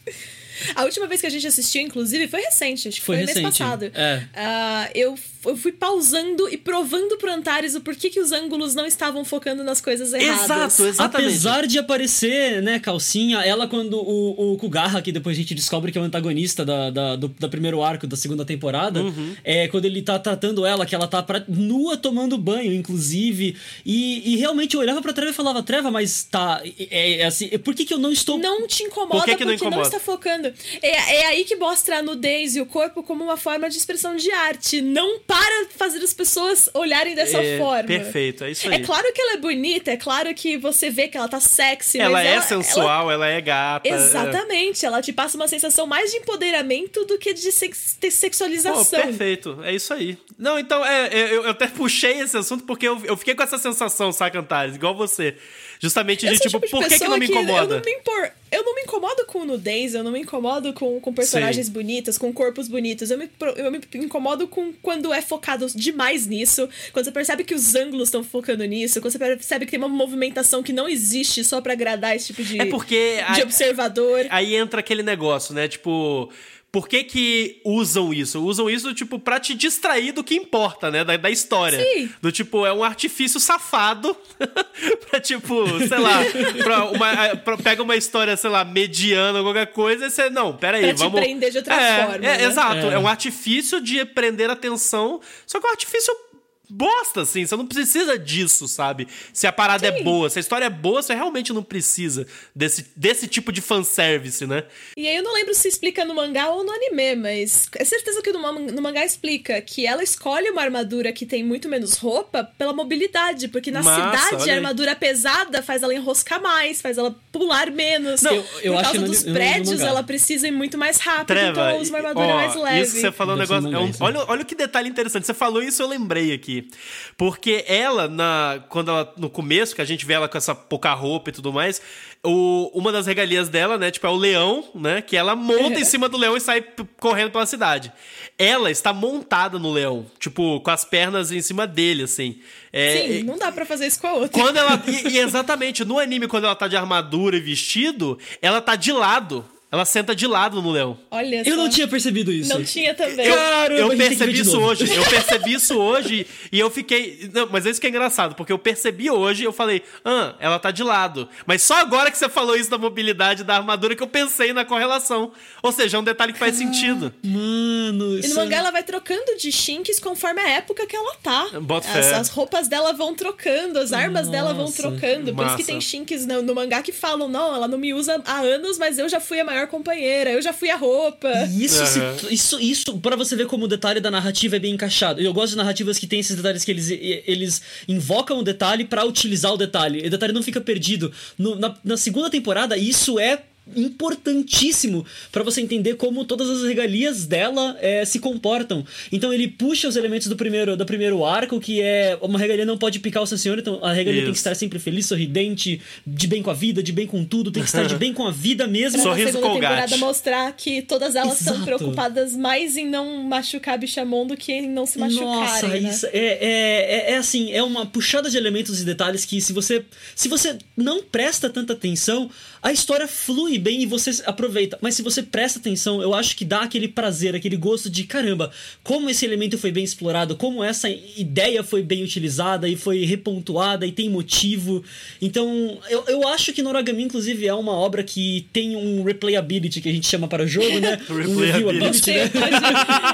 B: A última vez que a gente assistiu, inclusive, foi recente. Acho que foi, foi recente. mês passado.
C: É.
B: Uh, eu eu fui pausando e provando pro Antares o porquê que os ângulos não estavam focando nas coisas erradas.
A: Exato, exatamente.
C: Apesar de aparecer, né, calcinha, ela quando o, o Kugarra, que depois a gente descobre que é o antagonista da, da, do da primeiro arco da segunda temporada,
A: uhum.
C: é quando ele tá tratando ela, que ela tá pra, nua tomando banho, inclusive, e, e realmente eu olhava pra Treva e falava, Treva, mas tá, é, é assim, por que que eu não estou...
B: Não te incomoda
A: Por que que
B: não
A: porque incomoda?
B: não está focando. É, é aí que mostra a nudez e o corpo como uma forma de expressão de arte, não para fazer as pessoas olharem dessa
A: é,
B: forma.
A: Perfeito, é isso aí.
B: É claro que ela é bonita, é claro que você vê que ela tá sexy,
A: ela é
B: ela,
A: sensual, ela... ela, é gata.
B: Exatamente, é... ela te passa uma sensação mais de empoderamento do que de sex... sexualização.
A: Pô, perfeito, é isso aí. Não, então, é, é, eu, eu até puxei esse assunto porque eu, eu fiquei com essa sensação, saca, Antares, igual você. Justamente de tipo, tipo de por que, que não me incomoda?
B: Eu não me, impor, eu não me incomodo com nudez, eu não me incomodo com, com personagens Sim. bonitas, com corpos bonitos. Eu me, eu me incomodo com quando é focado demais nisso, quando você percebe que os ângulos estão focando nisso, quando você percebe que tem uma movimentação que não existe só para agradar esse tipo de,
A: é porque
B: de observador.
A: Aí entra aquele negócio, né? Tipo por que que usam isso? Usam isso, tipo, pra te distrair do que importa, né? Da, da história.
B: Sim.
A: Do tipo, é um artifício safado pra, tipo, sei lá, pra uma, pra, pega uma história, sei lá, mediana ou qualquer coisa e você, não, peraí,
B: pra
A: vamos...
B: Pra te prender de outra
A: é,
B: forma,
A: é,
B: né?
A: Exato, é. é um artifício de prender atenção, só que é um artifício bosta, assim. Você não precisa disso, sabe? Se a parada é Sim. é boa, se a história é boa, você realmente não precisa desse, desse tipo de fanservice, né?
B: E aí eu não lembro se explica no mangá ou no anime, mas é certeza que no, no mangá explica que ela escolhe uma armadura que tem muito menos roupa pela mobilidade, porque na Massa, cidade a armadura pesada faz ela enroscar mais, faz ela pular menos. Não, eu, eu Por causa dos no, prédios, ela precisa ir muito mais rápido, Treva, então ela usa uma armadura ó, mais leve.
A: Isso que você falou um negócio. É um, olha, olha que detalhe interessante. Você falou isso, eu lembrei aqui. Porque ela, na, quando ela, no começo, que a gente vê ela com essa pouca roupa e tudo mais, o, uma das regalias dela, né, tipo, é o leão, né, que ela monta em cima do leão e sai correndo pela cidade. Ela está montada no leão, tipo, com as pernas em cima dele, assim.
B: É, Sim, não dá para fazer isso com a outra.
A: Quando ela, e, e exatamente, no anime, quando ela tá de armadura e vestido, ela tá de lado. Ela senta de lado no leão.
B: Olha
C: Eu não tinha percebido isso.
B: Não tinha também.
A: Eu, Caramba, eu percebi isso hoje. Eu percebi isso hoje e eu fiquei. Não, mas isso que é engraçado, porque eu percebi hoje e eu falei, ah, ela tá de lado. Mas só agora que você falou isso da mobilidade da armadura que eu pensei na correlação. Ou seja, é um detalhe que faz ah, sentido.
C: Mano,
B: E no mangá ela vai trocando de chinks conforme a época que ela tá. Bota as, as roupas dela vão trocando, as armas Nossa, dela vão trocando. Por isso que tem chinks no, no mangá que falam, não, ela não me usa há anos, mas eu já fui a maior companheira, eu já fui a roupa.
C: Isso, uhum. se, isso, isso, para você ver como o detalhe da narrativa é bem encaixado. Eu gosto de narrativas que tem esses detalhes que eles, eles invocam o detalhe para utilizar o detalhe. O detalhe não fica perdido. No, na, na segunda temporada, isso é importantíssimo para você entender como todas as regalias dela é, se comportam. Então ele puxa os elementos do primeiro, do primeiro arco, que é uma regalia não pode picar o seu senhor, então a regalia Isso. tem que estar sempre feliz, sorridente, de bem com a vida, de bem com tudo, tem que estar de bem com a vida mesmo.
B: Pra Sorriso segunda temporada mostrar que todas elas estão preocupadas mais em não machucar a bichamon do que em não se machucarem. Nossa, né? isso
C: é, é, é, é assim, é uma puxada de elementos e detalhes que se você se você não presta tanta atenção, a história flui bem e você aproveita. Mas se você presta atenção, eu acho que dá aquele prazer, aquele gosto de caramba, como esse elemento foi bem explorado, como essa ideia foi bem utilizada e foi repontuada e tem motivo. Então, eu, eu acho que Noragami, inclusive, é uma obra que tem um replayability que a gente chama para o jogo, né?
A: um reviewability,
B: né?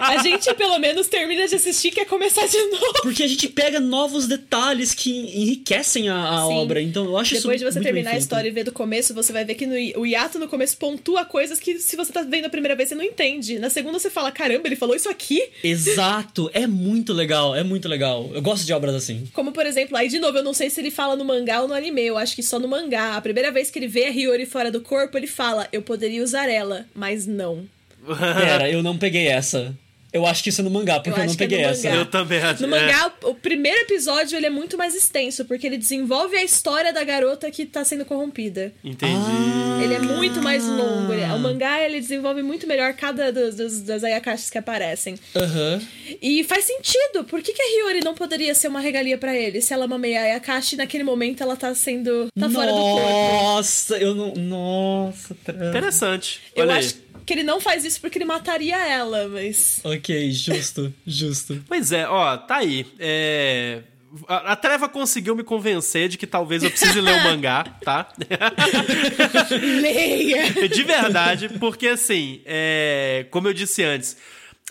B: A gente, pelo menos, termina de assistir e quer começar de novo.
C: Porque a gente pega novos detalhes que enriquecem a, a obra. Então, eu acho
B: Depois
C: isso
B: de você terminar a história e ver do começo, você vai vai ver que no, o hiato no começo pontua coisas que se você tá vendo a primeira vez você não entende. Na segunda você fala, caramba, ele falou isso aqui?
C: Exato, é muito legal, é muito legal. Eu gosto de obras assim.
B: Como, por exemplo, aí de novo, eu não sei se ele fala no mangá ou no anime, eu acho que só no mangá. A primeira vez que ele vê a Hiyori fora do corpo, ele fala, eu poderia usar ela, mas não.
C: Pera, eu não peguei essa. Eu acho que isso é no mangá, porque eu, eu não é peguei é essa.
A: Eu também acho.
B: No mangá, é. o primeiro episódio ele é muito mais extenso, porque ele desenvolve a história da garota que tá sendo corrompida.
A: Entendi. Ah,
B: ele é muito mais longo. Ele, o mangá ele desenvolve muito melhor cada dos, dos, das ayakashis que aparecem.
C: Uhum.
B: E faz sentido. Por que, que a Hiyori não poderia ser uma regalia para ele? Se ela mameia a Ayakashi, naquele momento ela tá sendo. tá
C: Nossa,
B: fora do corpo.
C: Nossa, eu não. Nossa,
A: Interessante.
B: Eu
A: Olha
B: acho que ele não faz isso porque ele mataria ela, mas.
C: Ok, justo, justo.
A: Pois é, ó, tá aí. É. A, a Treva conseguiu me convencer de que talvez eu precise ler o mangá, tá?
B: Leia!
A: De verdade, porque assim, é, como eu disse antes,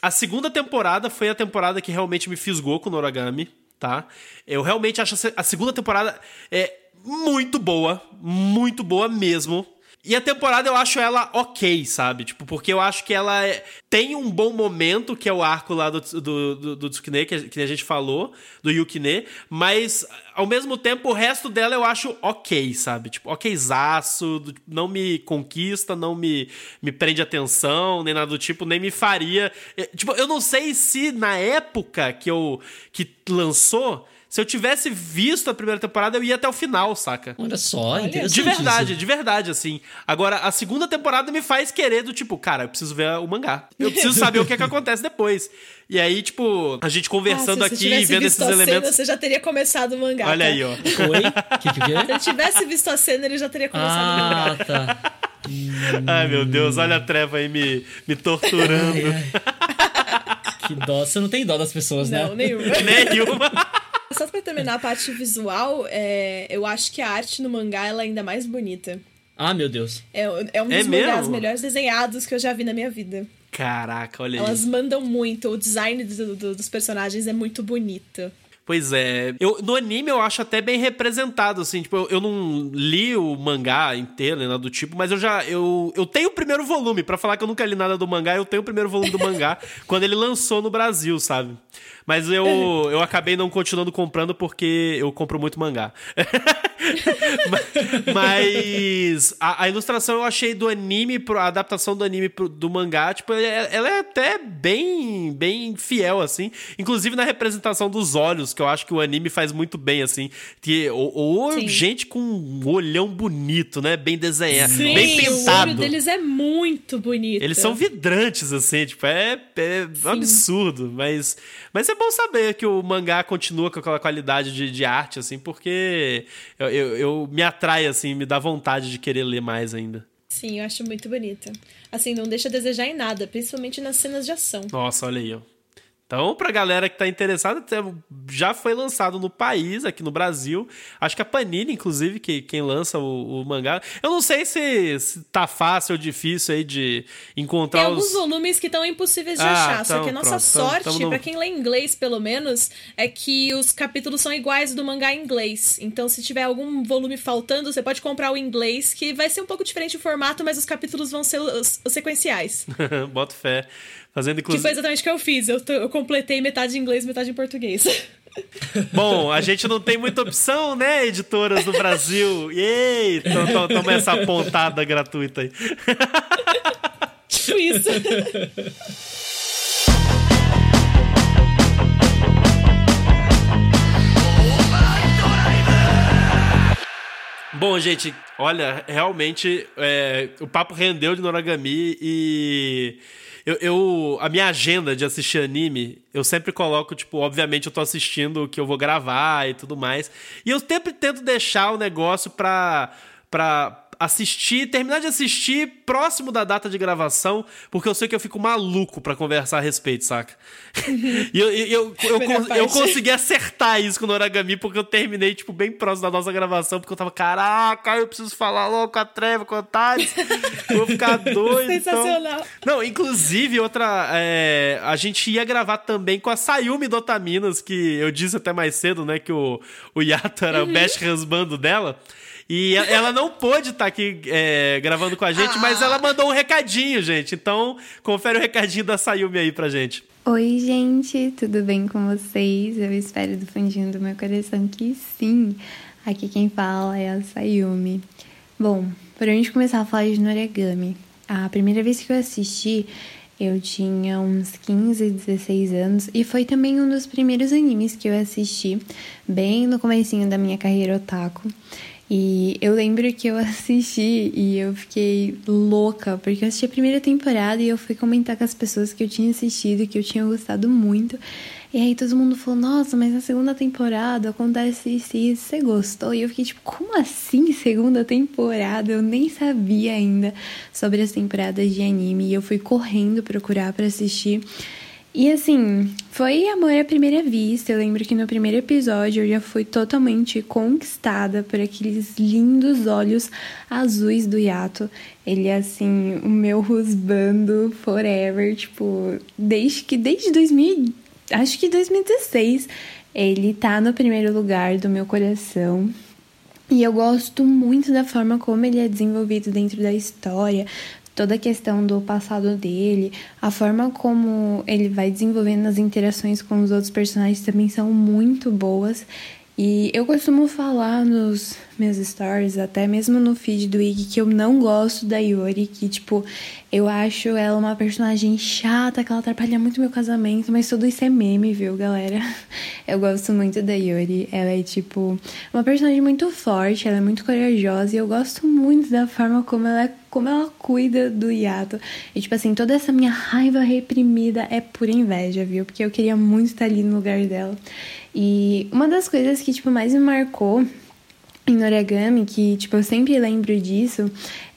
A: a segunda temporada foi a temporada que realmente me fisgou com o Noragami, tá? Eu realmente acho a segunda temporada é muito boa, muito boa mesmo. E a temporada eu acho ela ok, sabe? Tipo, porque eu acho que ela é... tem um bom momento, que é o arco lá do, do, do, do Tsukine, que, a gente falou, do Yukine, mas ao mesmo tempo o resto dela eu acho ok, sabe? Tipo, okzaço, não me conquista, não me, me prende atenção, nem nada do tipo, nem me faria. É, tipo, eu não sei se na época que eu que lançou se eu tivesse visto a primeira temporada, eu ia até o final, saca?
C: Olha só, interessante.
A: De verdade, isso. de verdade, assim. Agora, a segunda temporada me faz querer do tipo, cara, eu preciso ver o mangá. Eu preciso saber o que é que acontece depois. E aí, tipo, a gente conversando ah, aqui e vendo esses elementos. Cena,
B: você já teria começado o mangá.
A: Olha
B: tá?
A: aí, ó.
C: Oi? Que, que, que?
B: Se ele tivesse visto a cena, ele já teria começado
C: ah,
B: o mangá.
C: Ah, tá.
A: Ai, meu Deus, olha a treva aí me, me torturando. Ai,
C: ai. Que dó. Você não tem dó das pessoas,
B: né?
C: Não,
B: nenhuma.
A: nenhuma.
B: Só pra terminar a parte visual, é, eu acho que a arte no mangá ela é ainda mais bonita.
C: Ah, meu Deus.
B: É, é um é dos mangás melhores desenhados que eu já vi na minha vida.
A: Caraca, olha
B: Elas mandam muito, o design do, do, dos personagens é muito bonito.
A: Pois é. Eu, no anime eu acho até bem representado, assim. Tipo, eu, eu não li o mangá inteiro, nada do tipo, mas eu já. Eu, eu tenho o primeiro volume. para falar que eu nunca li nada do mangá, eu tenho o primeiro volume do mangá quando ele lançou no Brasil, sabe? Mas eu, eu acabei não continuando comprando porque eu compro muito mangá. Mas a, a, ilustração eu achei do anime, a adaptação do anime pro, do mangá, tipo, ela é até bem, bem fiel, assim. Inclusive na representação dos olhos, que eu acho que o anime faz muito bem, assim. Que, ou, ou gente com um olhão bonito, né? Bem desenhado, Sim, bem pintado.
B: O olho deles é muito bonito.
A: Eles são vidrantes, assim, tipo, é, é absurdo. Mas, mas é bom saber que o mangá continua com aquela qualidade de, de arte, assim, porque eu, eu, eu, me atrai, assim, me dá vontade de querer ler mais ainda.
B: Sim, eu acho muito bonita. Assim, não deixa a desejar em nada, principalmente nas cenas de ação.
A: Nossa, olha aí, ó. Então, pra galera que tá interessada, já foi lançado no país, aqui no Brasil. Acho que a Panini, inclusive, que quem lança o, o mangá. Eu não sei se, se tá fácil ou difícil aí de encontrar
B: Tem alguns volumes que estão impossíveis de ah, achar. Então, só que a nossa pronto, sorte, tamo, tamo no... pra quem lê inglês, pelo menos, é que os capítulos são iguais do mangá em inglês. Então, se tiver algum volume faltando, você pode comprar o inglês, que vai ser um pouco diferente o formato, mas os capítulos vão ser os, os sequenciais.
A: Boto fé. Fazendo
B: inclusive. Que foi exatamente o que eu fiz. Eu, eu completei metade em inglês, metade em português.
A: Bom, a gente não tem muita opção, né, editoras do Brasil? Ei, então toma essa pontada gratuita aí.
B: Tipo isso.
A: Bom, gente, olha, realmente é, o papo rendeu de Noragami e eu, eu, a minha agenda de assistir anime, eu sempre coloco, tipo, obviamente eu tô assistindo o que eu vou gravar e tudo mais. E eu sempre tento deixar o negócio pra. pra assistir, terminar de assistir próximo da data de gravação, porque eu sei que eu fico maluco para conversar a respeito, saca? e eu, eu, eu, eu, eu, consegui acertar isso com o Noragami, porque eu terminei, tipo, bem próximo da nossa gravação, porque eu tava, caraca, eu preciso falar logo com a Treva, com a Thales, vou ficar doido.
B: Então. Sensacional.
A: Então... Não, inclusive, outra. É, a gente ia gravar também com a Sayumi Dotaminas, que eu disse até mais cedo, né, que o, o Yato era uhum. o best husband dela. E ela não pôde estar tá aqui é, gravando com a gente, ah. mas ela mandou um recadinho, gente. Então, confere o recadinho da Sayumi aí pra gente.
D: Oi, gente, tudo bem com vocês? Eu espero do fundinho do meu coração que sim. Aqui quem fala é a Sayumi. Bom, para a gente começar a falar de Noragami, a primeira vez que eu assisti, eu tinha uns 15, 16 anos e foi também um dos primeiros animes que eu assisti, bem no comecinho da minha carreira otaku. E eu lembro que eu assisti e eu fiquei louca, porque eu assisti a primeira temporada e eu fui comentar com as pessoas que eu tinha assistido, que eu tinha gostado muito. E aí todo mundo falou, nossa, mas na segunda temporada acontece isso isso, você gostou? E eu fiquei tipo, como assim segunda temporada? Eu nem sabia ainda sobre as temporadas de anime e eu fui correndo procurar para assistir. E assim, foi amor à primeira vista. Eu lembro que no primeiro episódio eu já fui totalmente conquistada por aqueles lindos olhos azuis do Yato. Ele é assim, o meu rusbando forever, tipo, desde que desde 2000, acho que 2016, ele tá no primeiro lugar do meu coração. E eu gosto muito da forma como ele é desenvolvido dentro da história, toda a questão do passado dele, a forma como ele vai desenvolvendo as interações com os outros personagens também são muito boas. E eu costumo falar nos meus stories, até mesmo no feed do Ig, que eu não gosto da Yori, que, tipo, eu acho ela uma personagem chata, que ela atrapalha muito meu casamento, mas tudo isso é meme, viu, galera? Eu gosto muito da Yori. Ela é, tipo, uma personagem muito forte, ela é muito corajosa, e eu gosto muito da forma como ela é como ela cuida do Yato. E, tipo assim, toda essa minha raiva reprimida é pura inveja, viu? Porque eu queria muito estar ali no lugar dela. E uma das coisas que, tipo, mais me marcou em origami, que, tipo, eu sempre lembro disso,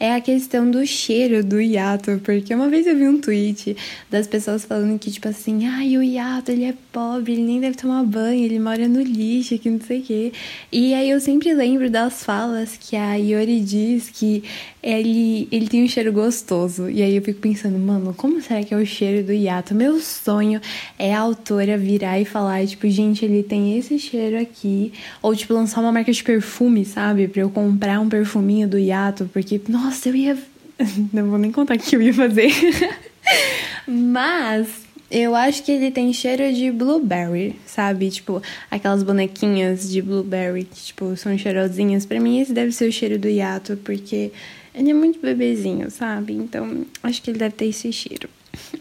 D: é a questão do cheiro do hiato. Porque uma vez eu vi um tweet das pessoas falando que, tipo assim, ai, o hiato, ele é pobre, ele nem deve tomar banho, ele mora no lixo, que não sei o quê. E aí eu sempre lembro das falas que a Yori diz que ele, ele tem um cheiro gostoso. E aí eu fico pensando, mano, como será que é o cheiro do hiato? Meu sonho é a autora virar e falar, tipo, gente, ele tem esse cheiro aqui. Ou, tipo, lançar uma marca de perfume, sabe? Pra eu comprar um perfuminho do hiato, porque, nossa, eu ia. Não vou nem contar o que eu ia fazer. Mas eu acho que ele tem cheiro de blueberry, sabe? Tipo, aquelas bonequinhas de blueberry que, tipo, são cheirosinhas. Pra mim, esse deve ser o cheiro do hiato, porque ele é muito bebezinho, sabe? Então, acho que ele deve ter esse cheiro.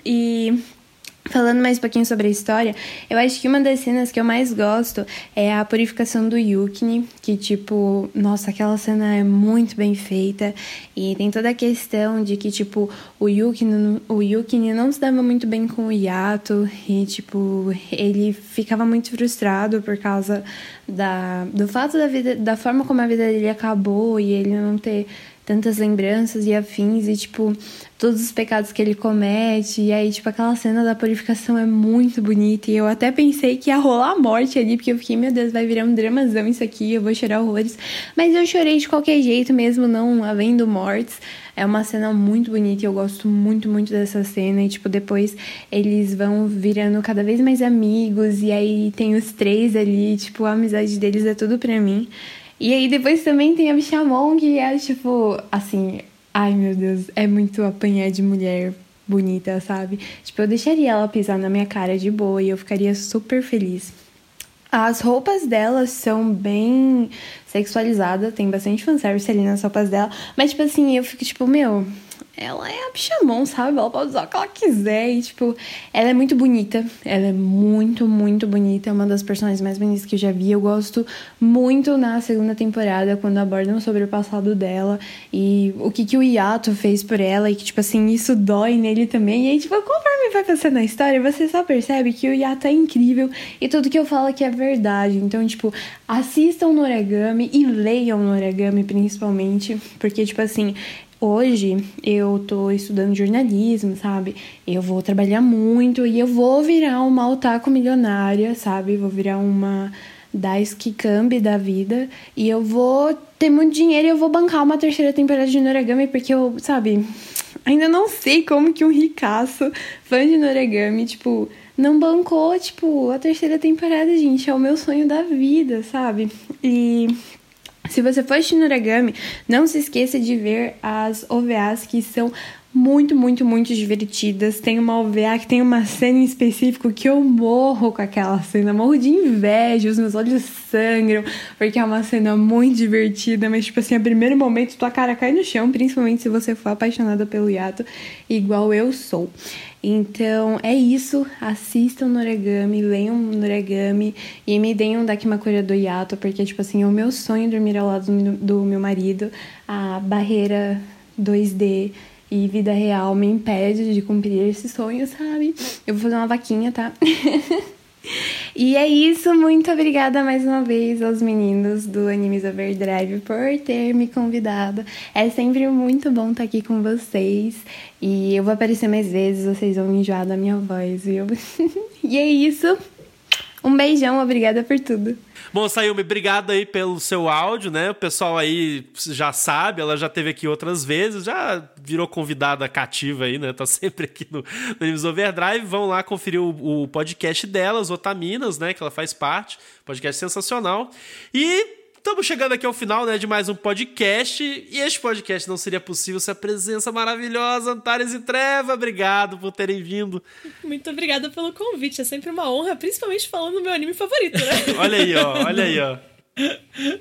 D: E Falando mais um pouquinho sobre a história, eu acho que uma das cenas que eu mais gosto é a purificação do Yukini, que tipo, nossa, aquela cena é muito bem feita. E tem toda a questão de que tipo, o Yukini, o Yukini não se dava muito bem com o Yato e tipo, ele ficava muito frustrado por causa da do fato da vida, da forma como a vida dele acabou e ele não ter tantas lembranças e afins e tipo todos os pecados que ele comete e aí tipo aquela cena da purificação é muito bonita e eu até pensei que ia rolar a morte ali porque eu fiquei meu Deus vai virar um dramazão isso aqui eu vou chorar horrores mas eu chorei de qualquer jeito mesmo não havendo mortes é uma cena muito bonita e eu gosto muito, muito dessa cena. E, tipo, depois eles vão virando cada vez mais amigos. E aí tem os três ali, tipo, a amizade deles é tudo pra mim. E aí depois também tem a Bichamon, que é tipo, assim, ai meu Deus, é muito apanhar de mulher bonita, sabe? Tipo, eu deixaria ela pisar na minha cara de boa e eu ficaria super feliz. As roupas delas são bem sexualizadas, tem bastante fanservice ali nas roupas dela, mas tipo assim, eu fico tipo, meu, ela é a bichamon, sabe? Ela pode usar o que ela quiser. E, tipo, ela é muito bonita. Ela é muito, muito bonita. É uma das personagens mais bonitas que eu já vi. Eu gosto muito na segunda temporada, quando abordam sobre o passado dela e o que, que o Yato fez por ela. E que, tipo assim, isso dói nele também. E aí, tipo, conforme vai passando a história, você só percebe que o Yato é incrível e tudo que eu falo aqui é verdade. Então, tipo, assistam no origami e leiam no origami, principalmente. Porque, tipo assim, Hoje eu tô estudando jornalismo, sabe? Eu vou trabalhar muito e eu vou virar uma otaku milionária, sabe? Vou virar uma Daisuke Kambi da vida e eu vou ter muito dinheiro e eu vou bancar uma terceira temporada de Noragami porque eu, sabe, ainda não sei como que um ricaço fã de Noragami, tipo, não bancou, tipo, a terceira temporada, gente, é o meu sonho da vida, sabe? E se você for assistir Noragami, não se esqueça de ver as OVAs que são muito, muito, muito divertidas. Tem uma OVA que tem uma cena em específico que eu morro com aquela cena, morro de inveja, os meus olhos sangram, porque é uma cena muito divertida, mas tipo assim, a primeiro momento tua cara cai no chão, principalmente se você for apaixonada pelo Yato, igual eu sou. Então é isso, assistam Noragami, leiam Noragami e me deem um Dakimakura do Yato, porque tipo assim, é o meu sonho dormir ao lado do meu marido, a barreira 2D e vida real me impede de cumprir esse sonho, sabe? Eu vou fazer uma vaquinha, tá? e é isso, muito obrigada mais uma vez aos meninos do Animes Overdrive por ter me convidado. É sempre muito bom estar aqui com vocês. E eu vou aparecer mais vezes, vocês vão enjoar da minha voz, viu? e é isso. Um beijão, obrigada por tudo.
A: Bom, Sayumi, obrigado aí pelo seu áudio, né? O pessoal aí já sabe, ela já teve aqui outras vezes, já virou convidada cativa aí, né? Tá sempre aqui no, no Animes Overdrive. Vão lá conferir o, o podcast delas, Otaminas, né? Que ela faz parte. Podcast sensacional. E Estamos chegando aqui ao final né, de mais um podcast. E este podcast não seria possível sem a presença maravilhosa, Antares e Treva. Obrigado por terem vindo.
B: Muito obrigada pelo convite. É sempre uma honra, principalmente falando do meu anime favorito, né?
A: olha aí, ó. Olha aí, ó.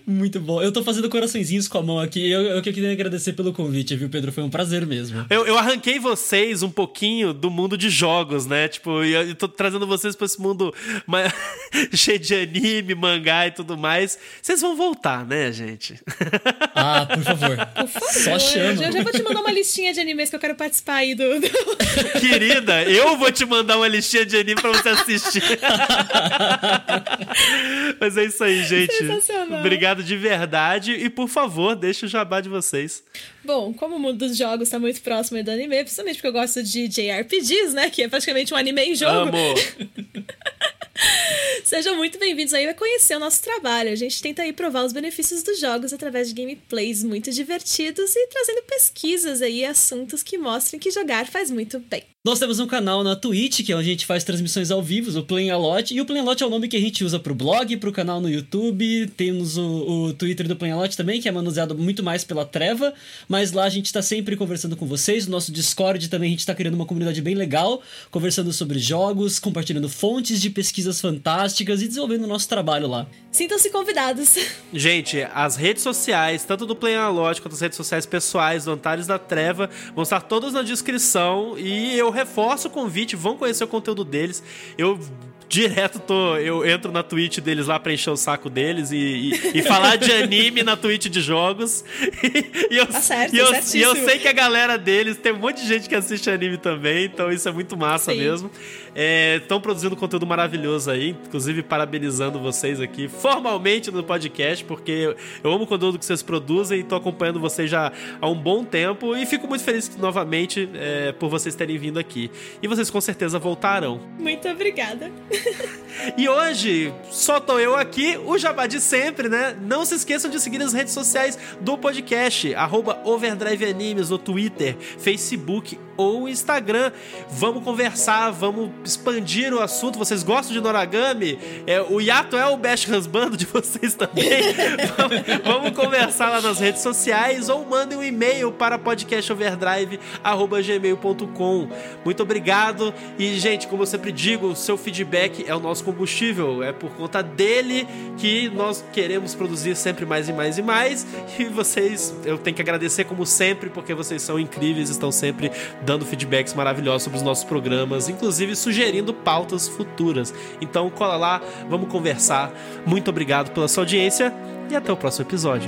C: Muito bom. Eu tô fazendo coraçõezinhos com a mão aqui. Eu, eu queria agradecer pelo convite, viu, Pedro? Foi um prazer mesmo.
A: Eu, eu arranquei vocês um pouquinho do mundo de jogos, né? Tipo, eu, eu tô trazendo vocês pra esse mundo cheio de anime, mangá e tudo mais. Vocês vão voltar, né, gente?
C: Ah, por favor. Por favor. Só chama.
B: Eu já vou te mandar uma listinha de animes que eu quero participar aí do.
A: Querida, eu vou te mandar uma listinha de anime pra você assistir. Mas é isso aí, gente.
B: Sensacional.
A: Obrigado de verdade. E por favor, deixe o jabá de vocês.
B: Bom, como o mundo dos jogos está muito próximo do anime, principalmente porque eu gosto de JRPGs, né? Que é praticamente um anime em jogo.
A: Amo!
B: Sejam muito bem-vindos aí a conhecer o nosso trabalho. A gente tenta aí provar os benefícios dos jogos através de gameplays muito divertidos e trazendo pesquisas aí, assuntos que mostrem que jogar faz muito bem.
C: Nós temos um canal na Twitch, que é onde a gente faz transmissões ao vivo, o Play a Lot. E o Play a Lot é o nome que a gente usa pro blog, pro canal no YouTube. Temos o, o Twitter do Play a Lot também, que é manuseado muito mais pela treva. Mas lá a gente tá sempre conversando com vocês. O nosso Discord também a gente tá criando uma comunidade bem legal, conversando sobre jogos, compartilhando fontes de pesquisas fantásticas e desenvolvendo o nosso trabalho lá.
B: Sintam-se convidados.
A: Gente, as redes sociais, tanto do Play a Lot quanto as redes sociais pessoais do Antares da Treva, vão estar todas na descrição. E eu reforço o convite, vão conhecer o conteúdo deles. Eu direto tô. Eu entro na Twitch deles lá pra encher o saco deles e, e, e falar de anime na Twitch de jogos.
B: E, eu, tá certo,
A: e, eu, e eu sei que a galera deles tem um monte de gente que assiste anime também, então isso é muito massa Sim. mesmo. Estão é, produzindo conteúdo maravilhoso aí, inclusive parabenizando vocês aqui formalmente no podcast, porque eu amo o conteúdo que vocês produzem e estou acompanhando vocês já há um bom tempo e fico muito feliz novamente é, por vocês terem vindo aqui. E vocês com certeza voltarão.
B: Muito obrigada.
A: e hoje só tô eu aqui, o Jabá de sempre, né? Não se esqueçam de seguir as redes sociais do podcast, arroba Overdrive Animes no Twitter, Facebook ou Instagram. Vamos conversar, vamos expandir o assunto. Vocês gostam de Noragami? É, o Yato é o best husband de vocês também. vamos, vamos, conversar lá nas redes sociais ou mandem um e-mail para podcastoverdrive.gmail.com. Muito obrigado. E, gente, como eu sempre digo, o seu feedback é o nosso combustível. É por conta dele que nós queremos produzir sempre mais e mais e mais. E vocês, eu tenho que agradecer como sempre, porque vocês são incríveis, estão sempre dando feedbacks maravilhosos sobre os nossos programas, inclusive sugerindo pautas futuras. Então cola lá, vamos conversar. Muito obrigado pela sua audiência e até o próximo episódio.